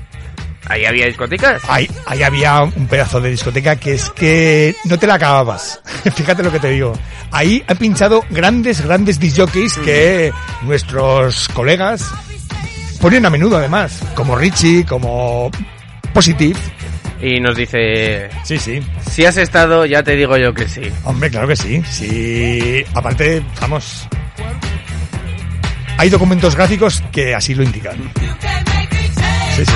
¿Ahí había discotecas? Ahí, ahí había un pedazo de discoteca que es que no te la acababas. Fíjate lo que te digo. Ahí han pinchado grandes, grandes disjockeys que nuestros colegas ponen a menudo además. Como Richie, como Positive. Y nos dice... Sí, sí. Si has estado, ya te digo yo que sí. Hombre, claro que sí. Sí. Aparte, vamos. Hay documentos gráficos que así lo indican. Sí, sí.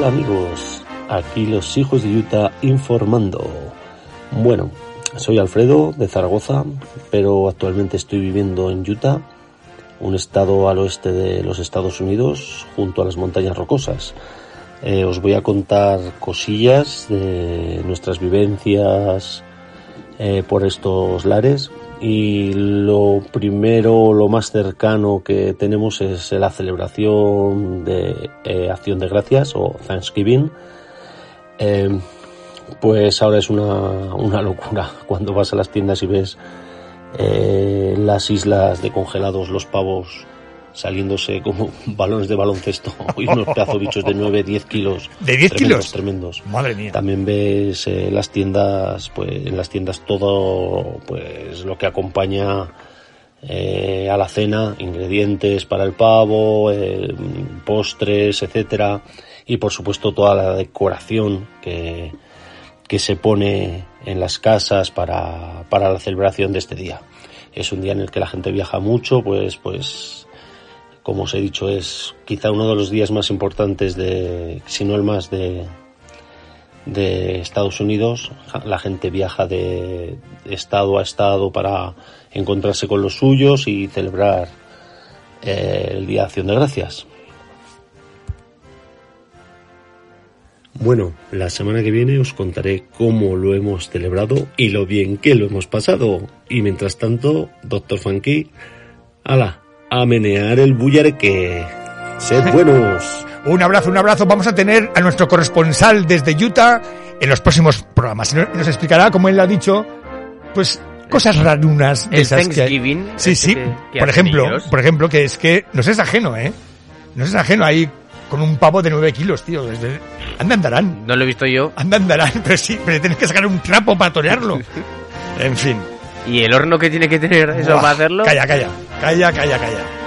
Hola amigos, aquí los hijos de Utah informando. Bueno, soy Alfredo de Zaragoza, pero actualmente estoy viviendo en Utah, un estado al oeste de los Estados Unidos, junto a las montañas rocosas. Eh, os voy a contar cosillas de nuestras vivencias eh, por estos lares y lo primero, lo más cercano que tenemos es la celebración de eh, Acción de Gracias o Thanksgiving. Eh, pues ahora es una, una locura cuando vas a las tiendas y ves eh, las islas de congelados, los pavos saliéndose como balones de baloncesto y unos pedazos bichos de 9, 10 kilos. ¿De 10 tremendos, kilos? Tremendos. Madre mía. También ves eh, las tiendas, pues en las tiendas todo, pues lo que acompaña eh, a la cena, ingredientes para el pavo, eh, postres, etcétera, y por supuesto toda la decoración que, que se pone en las casas para, para la celebración de este día. Es un día en el que la gente viaja mucho, pues, pues, como os he dicho, es quizá uno de los días más importantes de, si no el más de, de Estados Unidos. La gente viaja de estado a estado para encontrarse con los suyos y celebrar eh, el Día de Acción de Gracias. Bueno, la semana que viene os contaré cómo lo hemos celebrado y lo bien que lo hemos pasado. Y mientras tanto, Doctor Funky, ala, a menear el bullareque. Sed buenos. Un abrazo, un abrazo. Vamos a tener a nuestro corresponsal desde Utah en los próximos programas. Y Nos explicará, como él lo ha dicho, pues cosas rarunas de El esas que hay. Thanksgiving, Sí, este sí. que- que por ejemplo, por ejemplo, que es que nos es ajeno, ¿eh? Nos es ajeno ahí con un pavo de 9 kilos, tío. Desde... Anda, andarán. No lo he visto yo. Anda, andarán. Pero sí, pero tienes que sacar un trapo para torearlo. En fin. ¿Y el horno que tiene que tener eso Buah, para hacerlo? Calla, calla. Calla, calla, calla.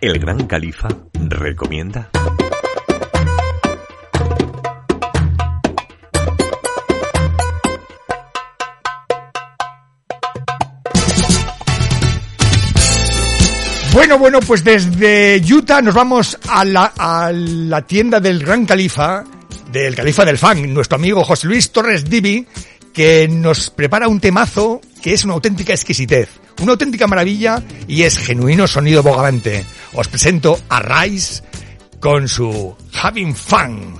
El gran califa recomienda. Bueno, bueno, pues desde Utah nos vamos a la, a la tienda del Gran Califa, del Califa del Fan, nuestro amigo José Luis Torres Divi, que nos prepara un temazo que es una auténtica exquisitez, una auténtica maravilla y es genuino sonido bogavante. Os presento a Rice con su Having Fun.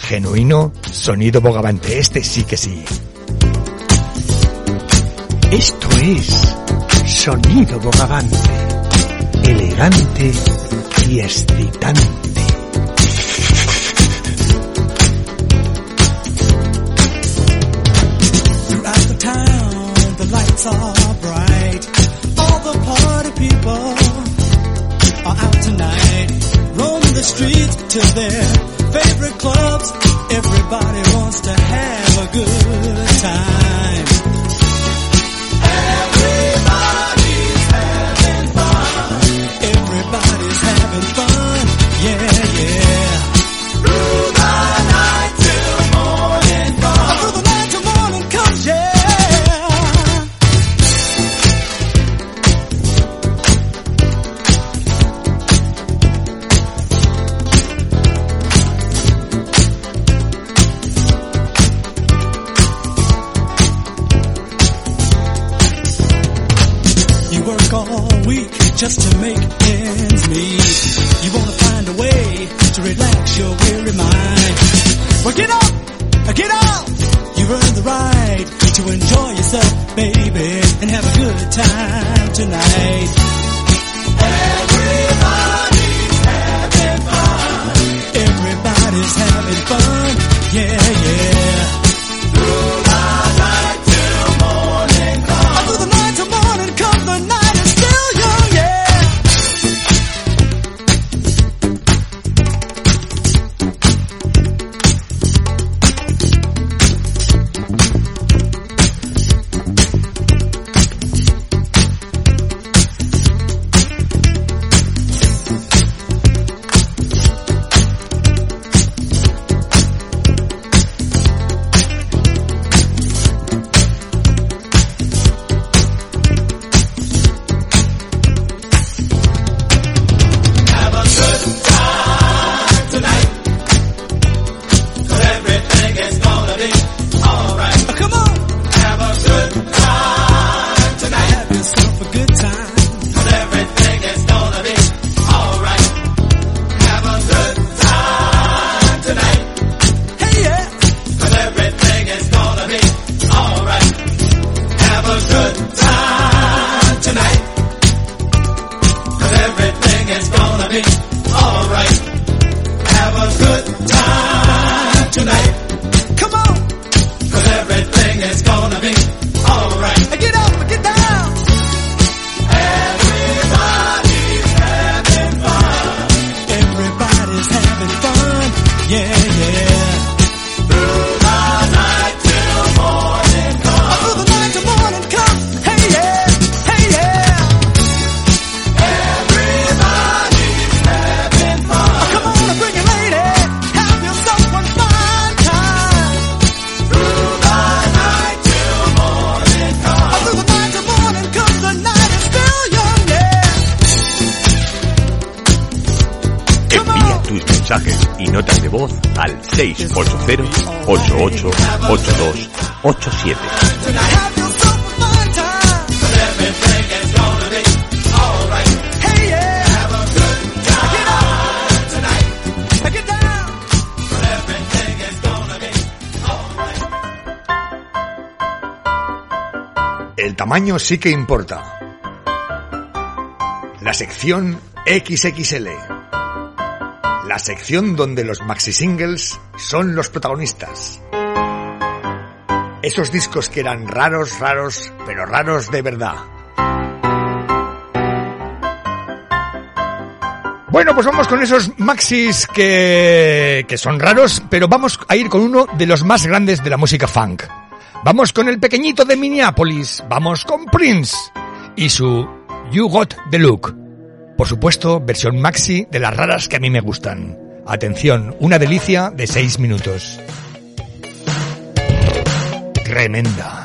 Genuino sonido bogavante. Este sí que sí. Esto es Sonido Bogavante, elegante y excitante. Throughout the town, the lights are bright. All the party people are out tonight. Roaming the streets to their favorite clubs. Everybody wants to have a good time. Just to make ends meet. You wanna find a way to relax your weary mind. Well, get up, get out. You earned the right to enjoy yourself, baby, and have a good time tonight. Everybody's having fun. Everybody's having fun. Yeah, yeah. Sí que importa. La sección XXL. La sección donde los maxi singles son los protagonistas. Esos discos que eran raros, raros, pero raros de verdad. Bueno, pues vamos con esos maxis que, que son raros, pero vamos a ir con uno de los más grandes de la música funk. Vamos con el pequeñito de Minneapolis, vamos con Prince y su You Got the Look. Por supuesto, versión maxi de las raras que a mí me gustan. Atención, una delicia de 6 minutos. Tremenda.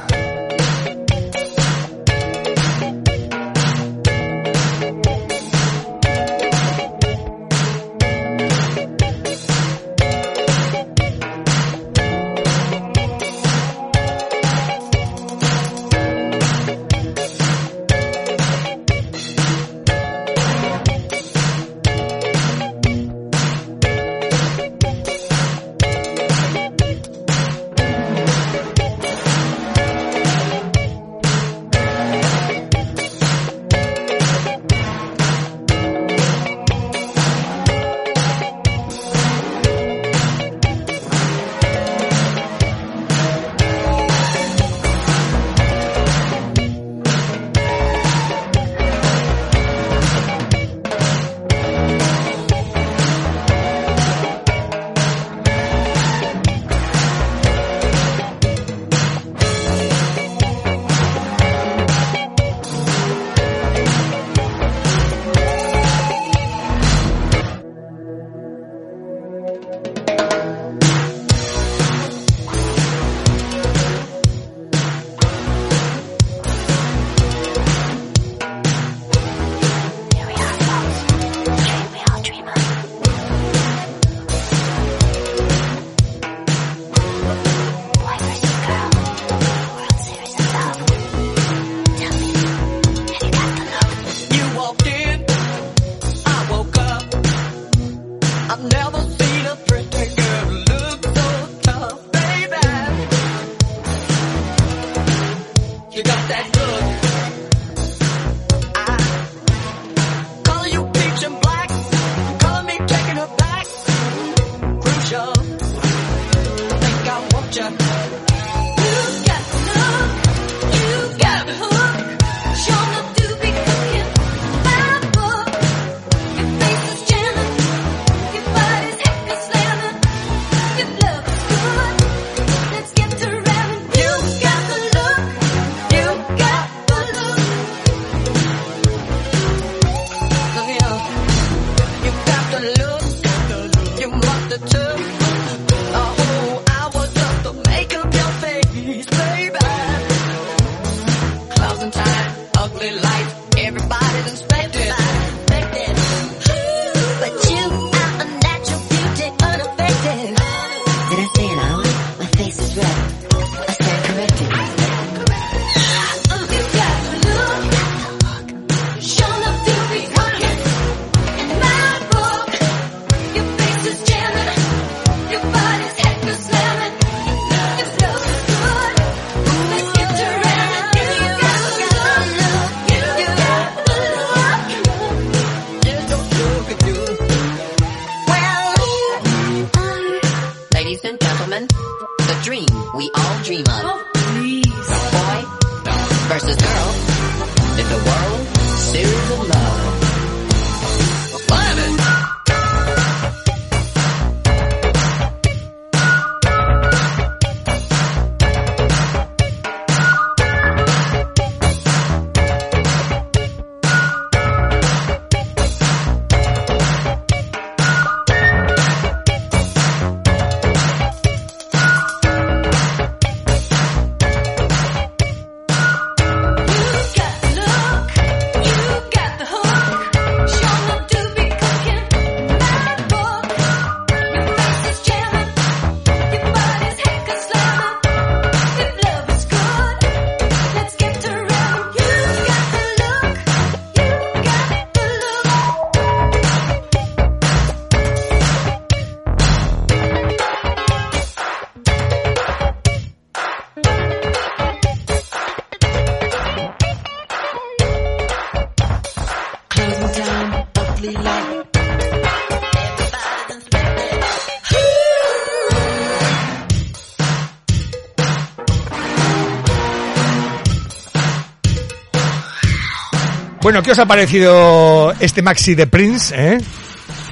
Bueno, ¿qué os ha parecido este maxi de Prince? Eh?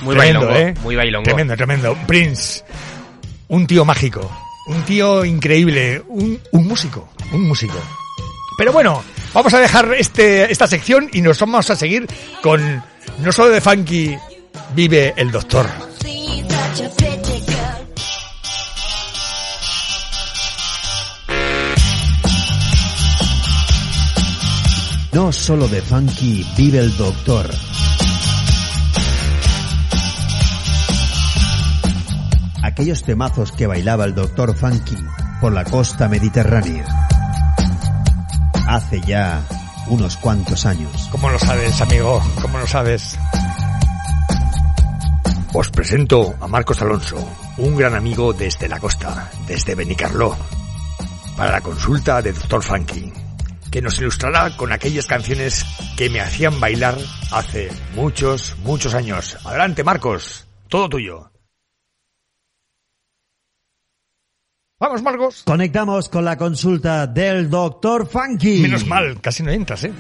Muy Tremendo, bailongo, ¿eh? muy bailongo. Tremendo, tremendo. Prince, un tío mágico, un tío increíble, un, un músico, un músico. Pero bueno, vamos a dejar este, esta sección y nos vamos a seguir con no solo de funky vive el doctor. No solo de funky vive el doctor. Aquellos temazos que bailaba el doctor funky por la costa mediterránea. Hace ya unos cuantos años. ¿Cómo lo sabes, amigo? ¿Cómo lo sabes? Os presento a Marcos Alonso, un gran amigo desde la costa, desde Benicarló, para la consulta de Doctor Funky, que nos ilustrará con aquellas canciones que me hacían bailar hace muchos, muchos años. Adelante, Marcos, todo tuyo. Vamos, Marcos. Conectamos con la consulta del doctor Funky. Menos mal, casi no entras, ¿eh?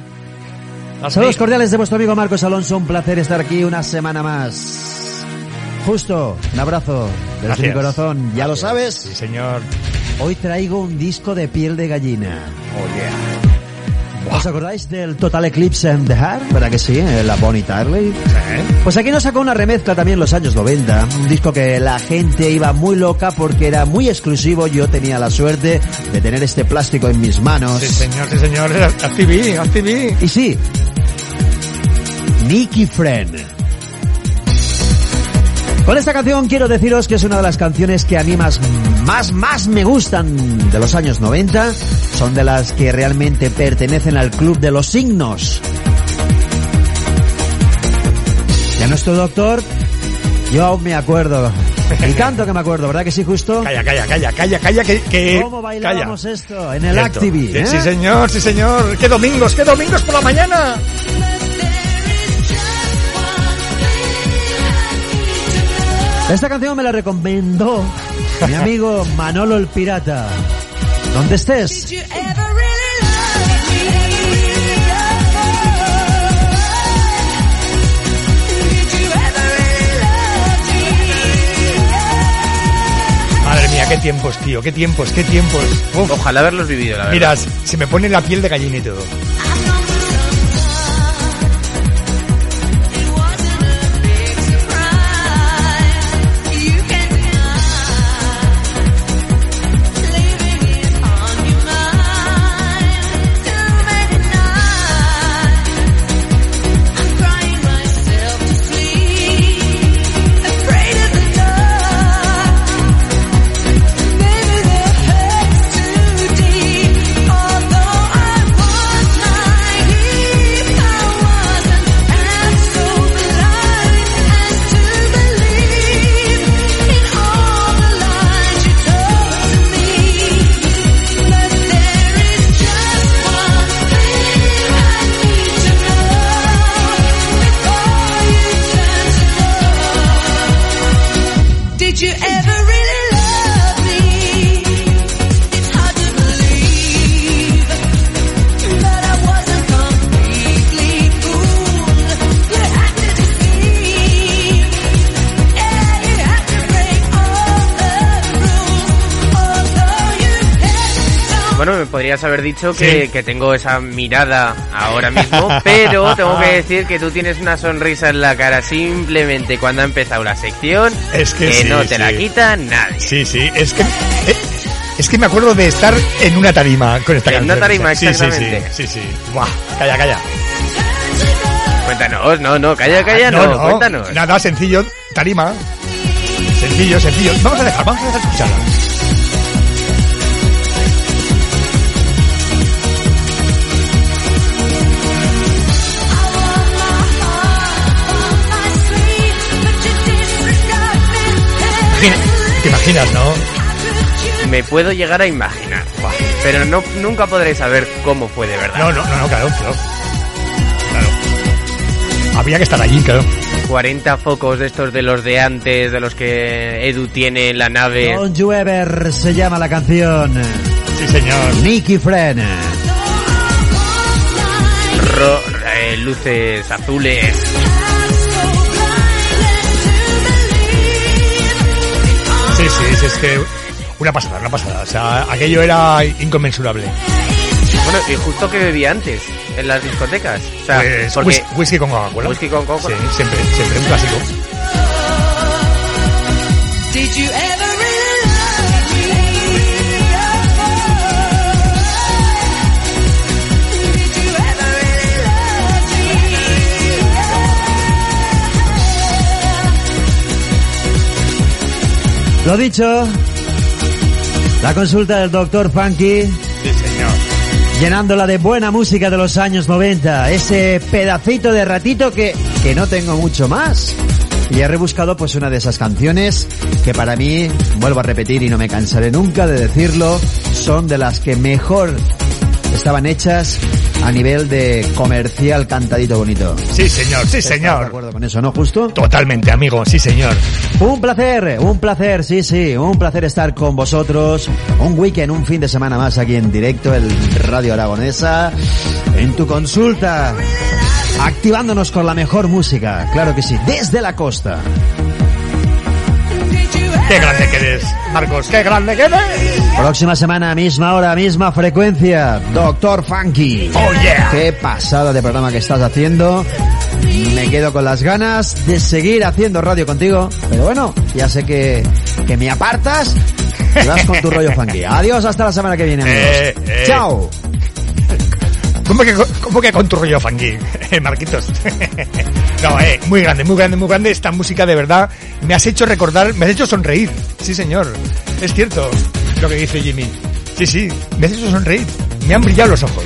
Saludos cordiales de vuestro amigo Marcos Alonso. Un placer estar aquí una semana más. Justo, un abrazo desde Gracias. mi corazón. ¿Ya lo sabes? Sí, señor. Hoy traigo un disco de piel de gallina. Oh, yeah. ¿Os acordáis del Total Eclipse and the Heart? ¿Verdad que sí? Eh, La Bonnie Tyler. Pues aquí nos sacó una remezcla también en los años 90. Un disco que la gente iba muy loca porque era muy exclusivo. Yo tenía la suerte de tener este plástico en mis manos. Sí, señor, sí, señor. Haz TV, haz TV. Y sí, Nicky Friend. Con esta canción quiero deciros que es una de las canciones que a mí más, más, más me gustan de los años 90. Son de las que realmente pertenecen al club de los signos. De nuestro doctor, yo aún me acuerdo. Y tanto que me acuerdo, ¿verdad que sí, justo? Calla, calla, calla, calla, calla, que... que ¿Cómo bailábamos calla. esto en el. Activi? Sí, eh? sí, señor, sí, señor. ¡Qué domingos, qué domingos por la mañana! Esta canción me la recomendó mi amigo Manolo el Pirata. ¿Dónde estés? Madre mía, qué tiempos, tío, qué tiempos, qué tiempos. Uf. Ojalá haberlos vivido, la verdad. Mira, se me pone la piel de gallina y todo. Podrías haber dicho que, Sí. que tengo esa mirada ahora mismo, pero tengo que decir que tú tienes una sonrisa en la cara simplemente cuando ha empezado la sección Es que sí, no te la sí. quita nadie. Sí, sí, es que... eh, es que me acuerdo de estar en una tarima con esta En canción. una tarima, Sí, sí, exactamente. Sí, sí, sí. Buah, calla, calla. Cuéntanos, no, no, calla, calla, no, cuéntanos. Nada, sencillo, tarima. Sencillo, sencillo. Vamos a dejar, vamos a dejar escucharla. Imagina- ¿Te imaginas, no? Me puedo llegar a imaginar, pero no nunca podré saber cómo fue de verdad. No, no, no, no, claro, claro. Claro. Habría que estar allí, claro. 40 focos de estos de los de antes, de los que Edu tiene en la nave. Don't You Ever se llama la canción. Sí, señor. Nicky Friend. ro- eh, luces azules. Sí, sí, sí, es que una pasada, una pasada. O sea, aquello era inconmensurable. Bueno, y justo que bebía antes, en las discotecas. O sea, Pues, porque whisky con Coca-Cola. Whisky con Coca-Cola. Sí, siempre, siempre, un clásico. Lo dicho, la consulta del doctor Funky. Sí, señor. Llenándola de buena música de los años 90. Ese pedacito de ratito que, que no tengo mucho más. Y he rebuscado pues una de esas canciones que para mí, vuelvo a repetir y no me cansaré nunca de decirlo, son de las que mejor estaban hechas a nivel de comercial cantadito bonito. Sí, señor, sí, ¿Estás señor. de acuerdo con eso, no, justo? Totalmente, amigo, sí, señor. Un placer, un placer, sí, sí, un placer estar con vosotros. Un weekend, un fin de semana más aquí en directo, el Radio Aragonesa, en tu consulta, activándonos con la mejor música, claro que sí, desde la costa. Qué grande que eres, Marcos, qué grande que eres. Próxima semana, misma hora, misma frecuencia, Doctor Funky. Oh, yeah. Qué pasada de programa que estás haciendo. Me quedo con las ganas de seguir haciendo radio contigo. Pero bueno, ya sé que, que me apartas y vas con tu rollo funky. Adiós, hasta la semana que viene, amigos. Eh, eh. Chao. ¿Cómo que, ¿Cómo que con tu rollo funky, eh, Marquitos? no, eh, muy grande, muy grande, muy grande. Esta música de verdad me has hecho recordar, me has hecho sonreír. Sí, señor. Es cierto lo que dice Jimmy. Sí, sí, me has hecho sonreír. Me han brillado los ojos.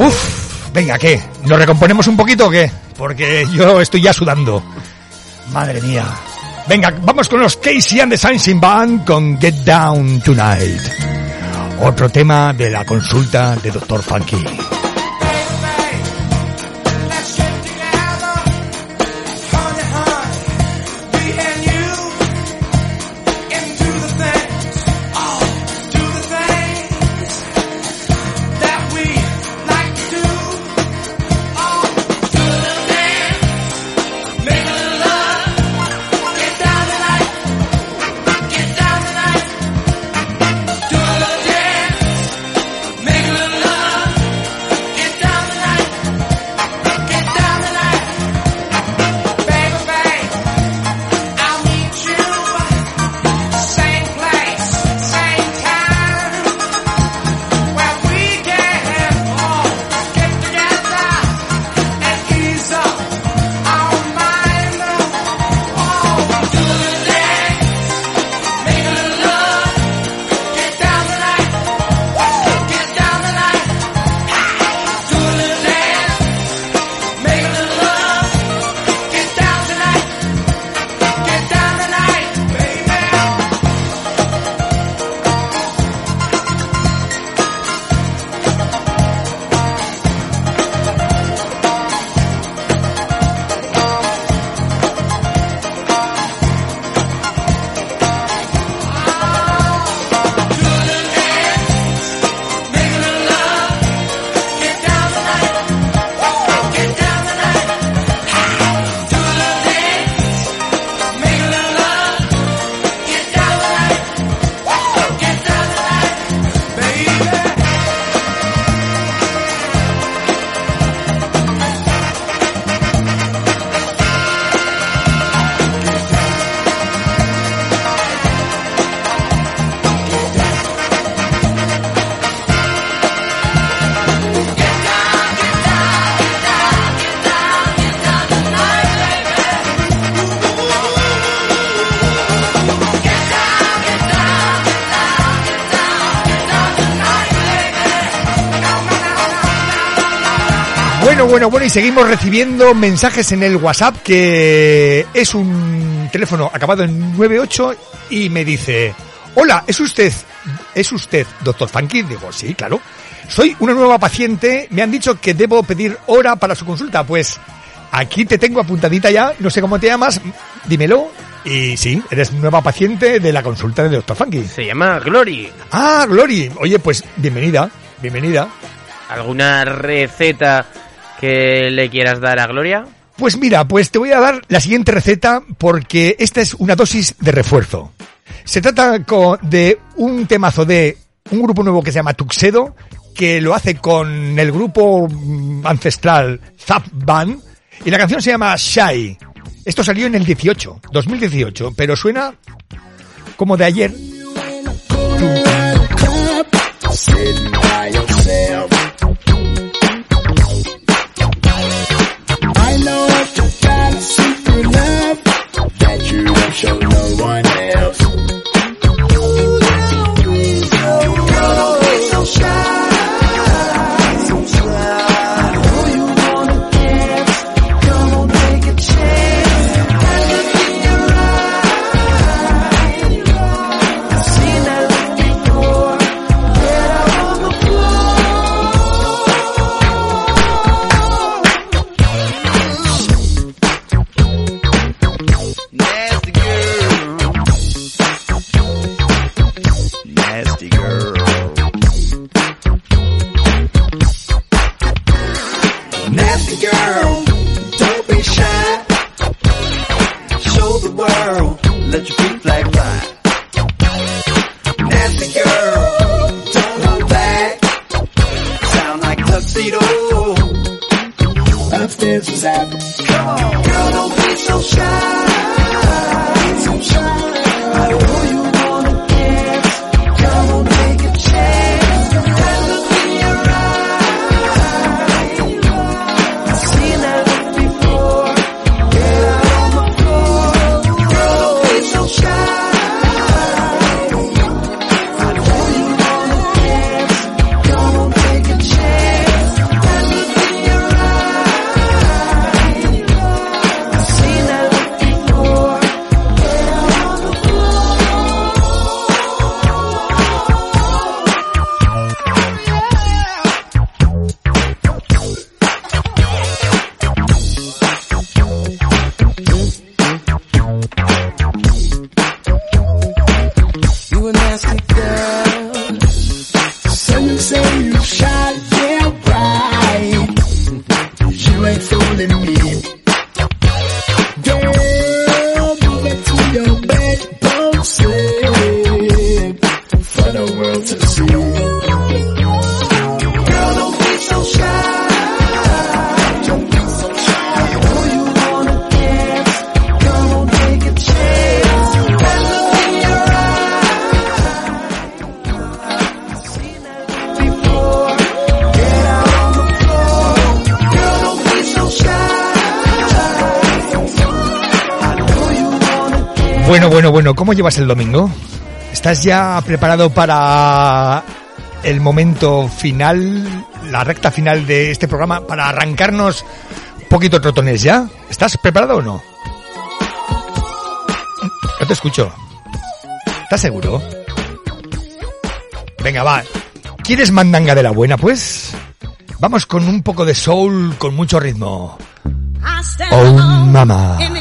Uf, venga, ¿qué? ¿Lo recomponemos un poquito o qué? Porque yo estoy ya sudando. Madre mía. Venga, vamos con los Casey and the Sunshine Band con Get Down Tonight. Otro tema de la consulta de Dr. Funky. Bueno, bueno, y seguimos recibiendo mensajes en el WhatsApp que es un teléfono acabado en 98 y me dice, hola, ¿es usted, es usted doctor Funky? Digo, sí, claro. Soy una nueva paciente, me han dicho que debo pedir hora para su consulta, pues aquí te tengo apuntadita ya, no sé cómo te llamas, dímelo. Y sí, eres nueva paciente de la consulta de doctor Funky. Se llama Glory. Ah, Glory. Oye, pues bienvenida, bienvenida. ¿Alguna receta que le quieras dar a Gloria? Pues mira, pues te voy a dar la siguiente receta porque esta es una dosis de refuerzo. Se trata de un temazo de un grupo nuevo que se llama Tuxedo, que lo hace con el grupo mm, ancestral Zap Band, y la canción se llama Shy. Esto salió en el 18, 2018, pero suena como de ayer. Show no one llevas el domingo? ¿Estás ya preparado para el momento final, la recta final de este programa, para arrancarnos un poquito trotones ya? ¿Estás preparado o no? No te escucho. ¿Estás seguro? Venga, va. ¿Quieres mandanga de la buena, pues? Vamos con un poco de soul con mucho ritmo. Oh, alone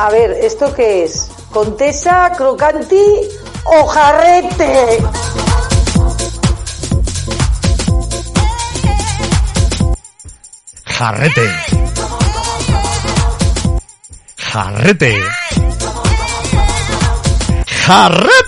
A ver, ¿esto qué es? ¿Contesa, crocanti o jarrete? Jarrete. Jarrete. Jarrete.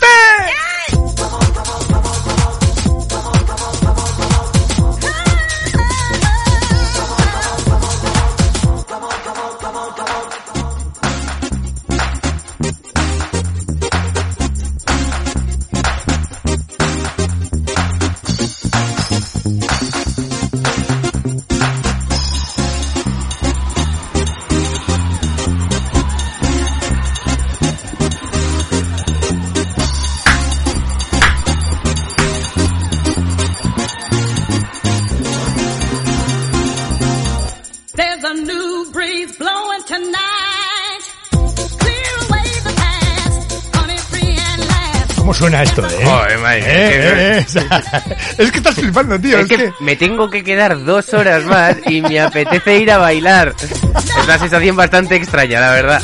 Sea, es que estás flipando, tío. Es Es que, que... me tengo que quedar dos horas más y me apetece ir a bailar. Es una sensación bastante extraña, la verdad.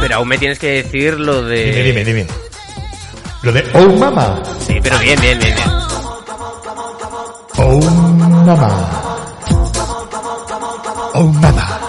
Pero aún me tienes que decir lo de... Dime, dime, dime. Lo de Oh Mama. Sí, pero bien, bien, bien, bien. Oh Mama. Oh Mama.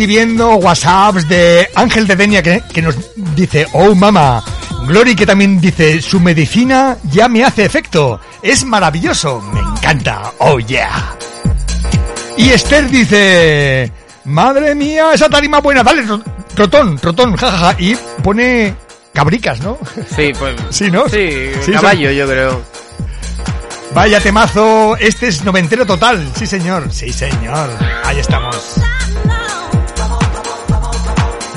Recibiendo WhatsApps de Ángel de Denia que, que nos dice, oh mama. Glory que también dice, su medicina ya me hace efecto. Es maravilloso. Me encanta. Oh yeah. Y Esther dice, madre mía, esa tarima buena. Dale, ro- trotón, trotón, jajaja. Y pone cabricas, ¿no? Sí, pues... Sí, ¿no? Sí, Sí, caballo, yo creo. Vaya temazo, este es noventero total. Sí, señor. Sí, señor. Ahí estamos.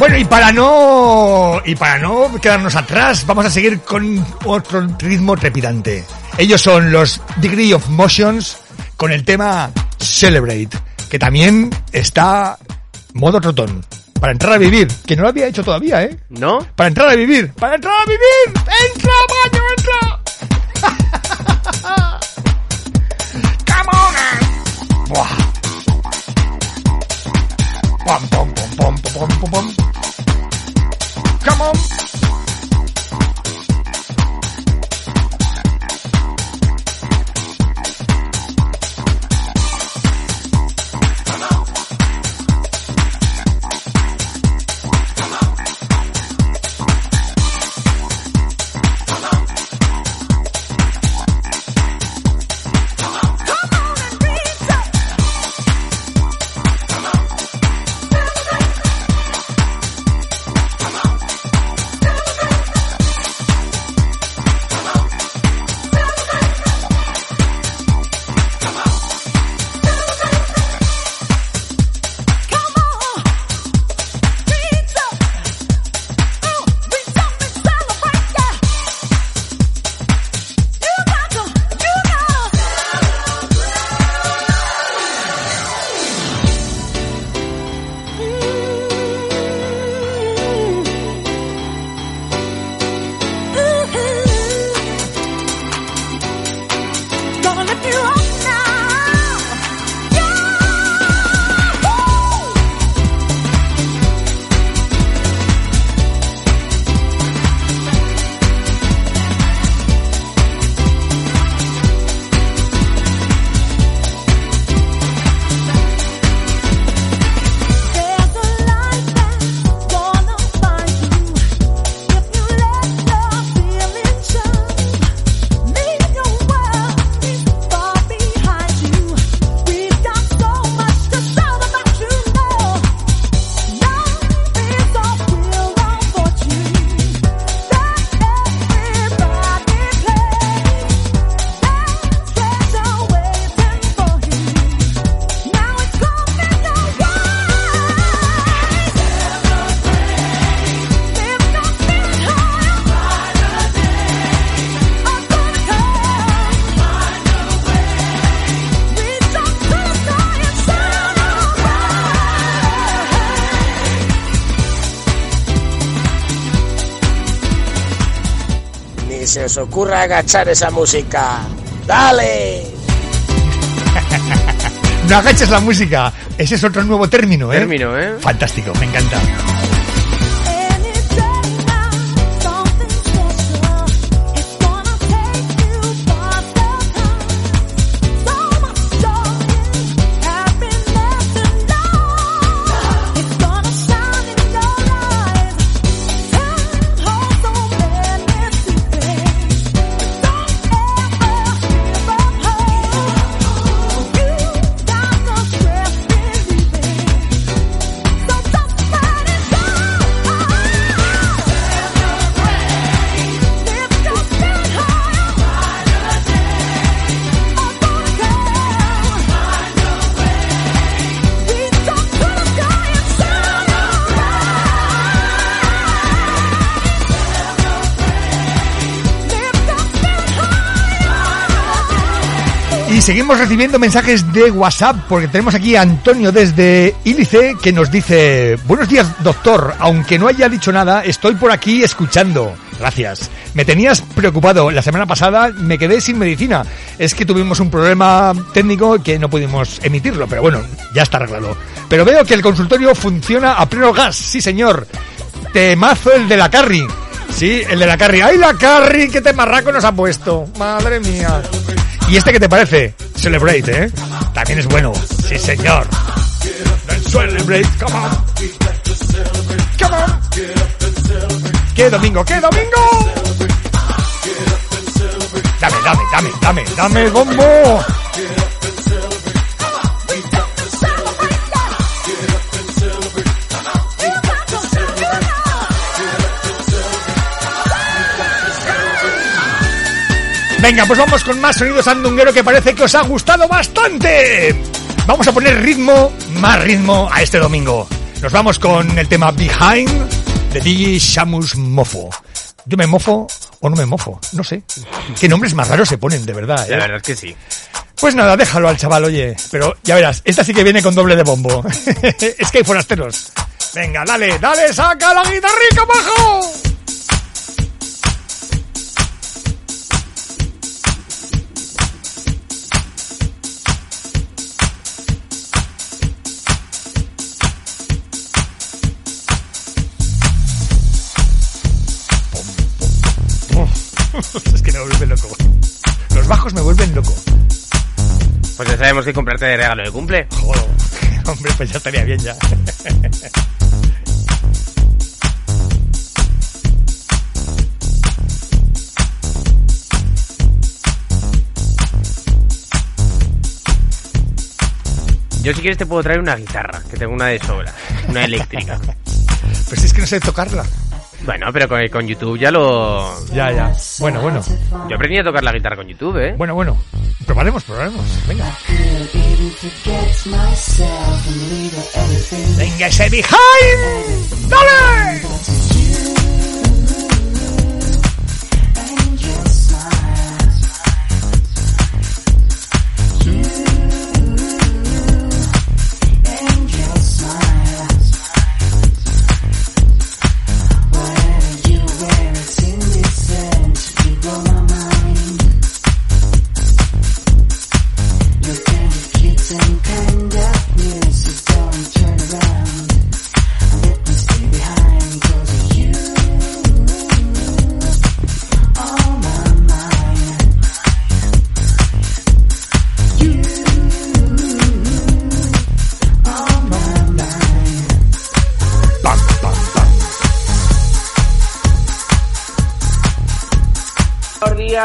Bueno, y para no y para no quedarnos atrás, vamos a seguir con otro ritmo trepidante. Ellos son los Degree of Motions con el tema Celebrate, que también está modo trotón. Para entrar a vivir, que no lo había hecho todavía, ¿eh? ¿No? Para entrar a vivir, para entrar a vivir. ¡Entra, baño, entra! ¡Come on! Buah. Pom, pom, pom, pom, pom, pom, pom. Come on. Ocurra agachar esa música. ¡Dale! No agaches la música. Ese es otro nuevo término, ¿eh? Término, ¿eh? Fantástico, me encanta. Seguimos recibiendo mensajes de WhatsApp porque tenemos aquí a Antonio desde Ílice que nos dice, buenos días doctor, aunque no haya dicho nada, estoy por aquí escuchando. Gracias. Me tenías preocupado. La semana pasada me quedé sin medicina. Es que tuvimos un problema técnico que no pudimos emitirlo, pero bueno, ya está arreglado. Pero veo que el consultorio funciona a pleno gas. Sí, señor. Temazo el de la Carry. Sí, el de la Carry. ¡Ay, la Carry! ¡Qué temarraco nos ha puesto! ¡Madre mía! ¿Y este qué te parece? Celebrate, ¿eh? También es bueno. Sí, señor. Celebrate, come on. Come on. ¡Qué domingo, qué domingo! Dame, dame, dame, dame, dame el bombo. Venga, pues vamos con más sonidos andunguero que parece que os ha gustado bastante. Vamos a poner ritmo, más ritmo a este domingo. Nos vamos con el tema Behind de Biggie Shamus Mofo. Yo me mofo o no me mofo, no sé. Qué nombres más raros se ponen, de verdad. La ¿eh? verdad es que sí. Pues nada, déjalo al chaval, oye. Pero ya verás, esta sí que viene con doble de bombo. es que hay forasteros. Venga, dale, dale, saca la guitarrica, bajo. Bajos me vuelven loco. Pues ya sabemos que comprarte de regalo de cumple. Joder, hombre, pues ya estaría bien ya. Yo si quieres te puedo traer una guitarra, que tengo una de sobra, una eléctrica. Pues si es que no sé tocarla. Bueno, pero con, con YouTube ya lo... Ya, ya. Bueno, bueno. Yo aprendí a tocar la guitarra con YouTube, ¿eh? Bueno, bueno. Probaremos, probaremos. Venga. Venga, ese behind. ¡Dale!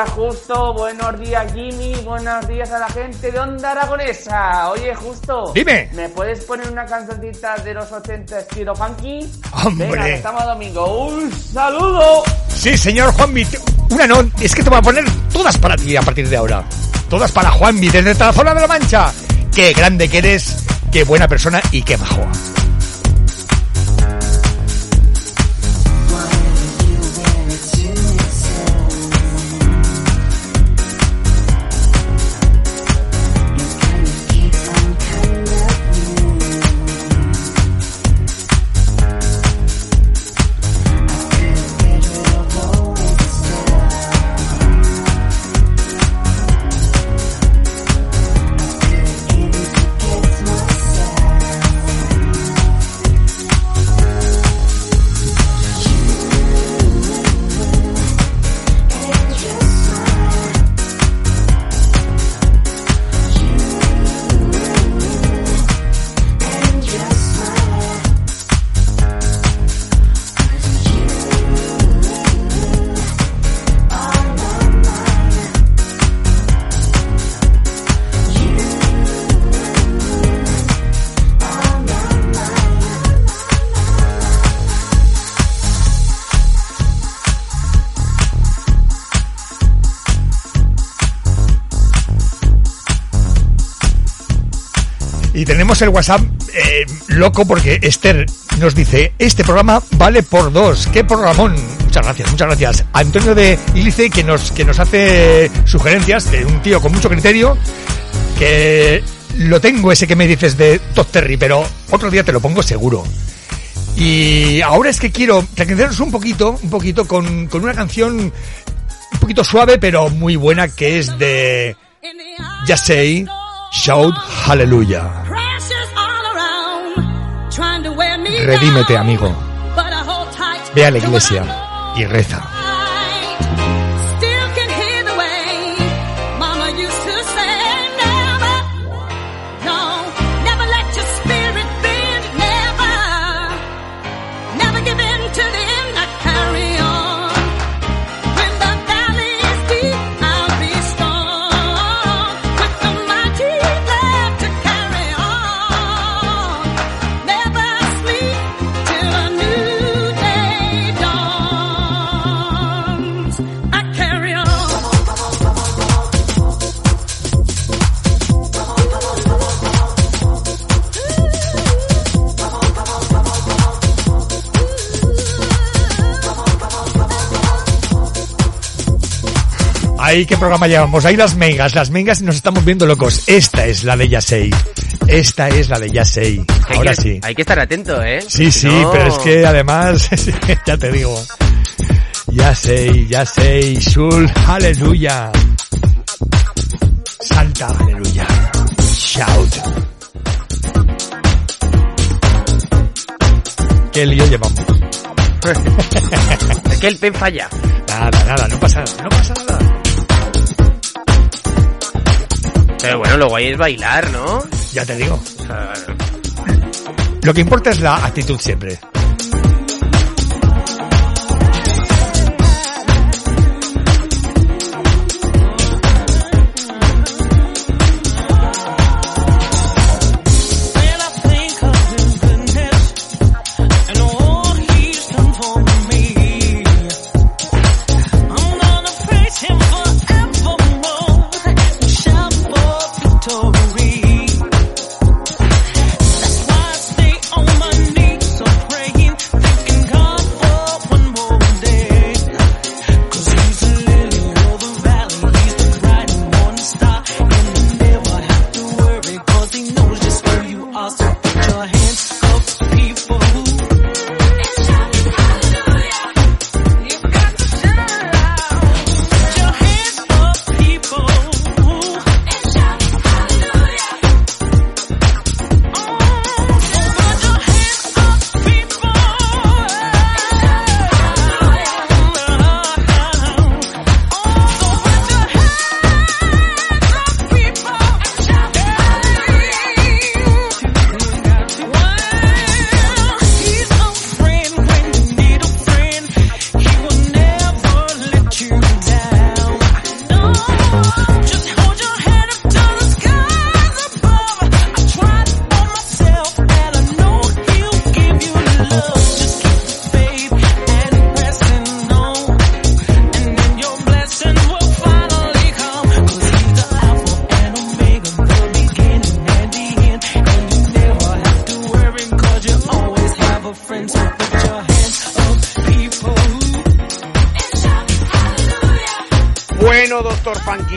Días, Justo. Buenos días, Jimmy. Buenos días a la gente de Onda Aragonesa. Oye, Justo. Dime. ¿Me puedes poner una cancioncita de los 80 estilo funky? Hombre. Venga, estamos a domingo. ¡Un saludo! Sí, señor Juanvi. te- Una no, es que te voy a poner todas para ti a partir de ahora. Todas para Juanvi, desde la zona de la Mancha. Qué grande que eres, qué buena persona y qué majo. Y tenemos el WhatsApp eh, loco porque Esther nos dice, este programa vale por dos. ¡Qué programón! Muchas gracias, muchas gracias. Antonio de Ilice que nos, que nos hace sugerencias de un tío con mucho criterio que lo tengo ese que me dices de Todd Terry, pero otro día te lo pongo seguro. Y ahora es que quiero tranquilizarnos un poquito, un poquito con, con una canción un poquito suave pero muy buena que es de Say Shout Hallelujah. Redímete, amigo. Ve a la iglesia y reza. Ahí qué programa llevamos, ahí las mengas, las mengas y nos estamos viendo locos. Esta es la de Yasei. Esta es la de Yasei. Hay Ahora que- sí. Hay que estar atento, ¿eh? Sí, sí, No. pero es que además, ya te digo. Ya sé, ya sé, Shul, aleluya. Salta, aleluya. Shout. Qué lío llevamos. es que el pen falla. Nada, nada, no pasa nada, no pasa nada. Pero bueno, lo guay es bailar, ¿no? Ya te digo. Lo que importa es la actitud siempre.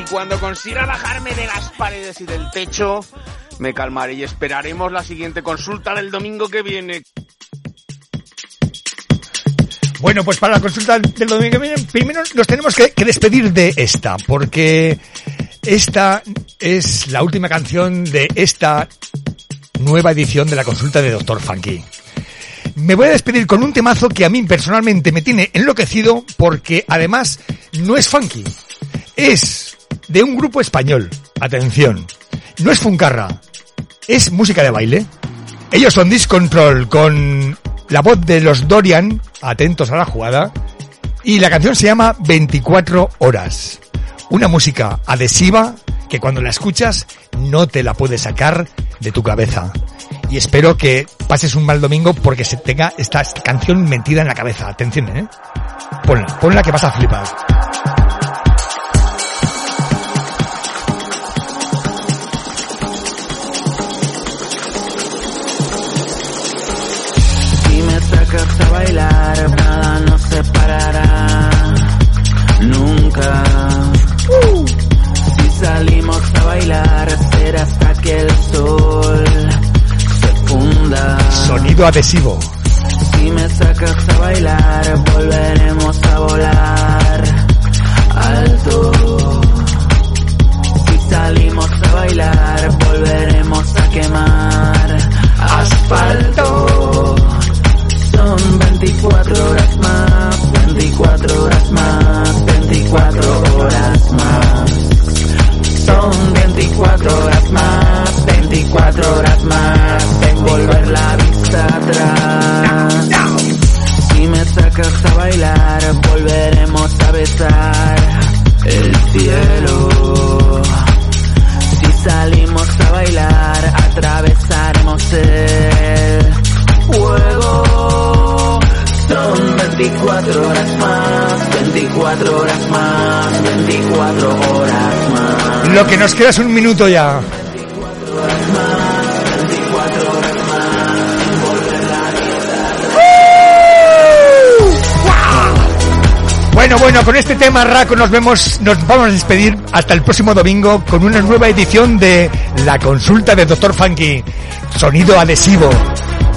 Funky, cuando consiga bajarme de las paredes y del techo, me calmaré y esperaremos la siguiente consulta del domingo que viene. Bueno, pues para la consulta del domingo que viene, primero nos tenemos que, que despedir de esta, porque esta es la última canción de esta nueva edición de la consulta de Doctor Funky. Me voy a despedir con un temazo que a mí personalmente me tiene enloquecido porque además no es funky. Es de un grupo español. Atención. No es Funcarra. Es música de baile. Ellos son Discontrol con la voz de los Dorian, atentos a la jugada, y la canción se llama 24 horas. Una música adhesiva que cuando la escuchas no te la puedes sacar de tu cabeza. Y espero que pases un mal domingo porque se tenga esta canción metida en la cabeza. Atención, eh. Ponla, ponla que vas a flipar. nunca. Si salimos a bailar, será hasta que el sol se funda. Sonido adhesivo. Si me sacas a bailar, volveremos a volar alto. Si salimos a bailar, volveremos a quemar asfalto. Son 24 horas más, 24 horas más. 24 horas más. Son 24 horas más, 24 horas más, en volver la vista atrás. Si me sacas a bailar, volveremos a besar el cielo. Si salimos a bailar, atravesaremos el fuego. Son 24 horas 24 horas más, 24 horas más. Lo que nos queda es un minuto ya. Bueno, bueno, con este tema Raco nos vemos, nos vamos a despedir hasta el próximo domingo con una nueva edición de La Consulta de Dr. Funky. Sonido adhesivo.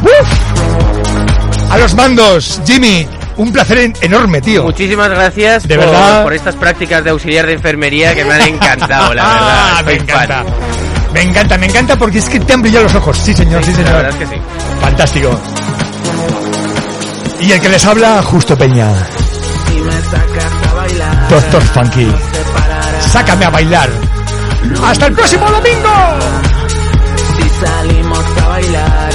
¡Uf! A los mandos, Jimmy, un placer en- enorme, tío. Muchísimas gracias De por, verdad. por estas prácticas de auxiliar de enfermería que me han encantado, la verdad. Ah, me fan. encanta. Me encanta, me encanta porque es que te han brillado los ojos. Sí, señor, sí, Sí, señor. la verdad es que sí. Fantástico. Y el que les habla, Justo Peña. Si me sacas a bailar, Doctor Funky. Sácame a bailar. ¡Hasta el próximo domingo! si salimos a bailar,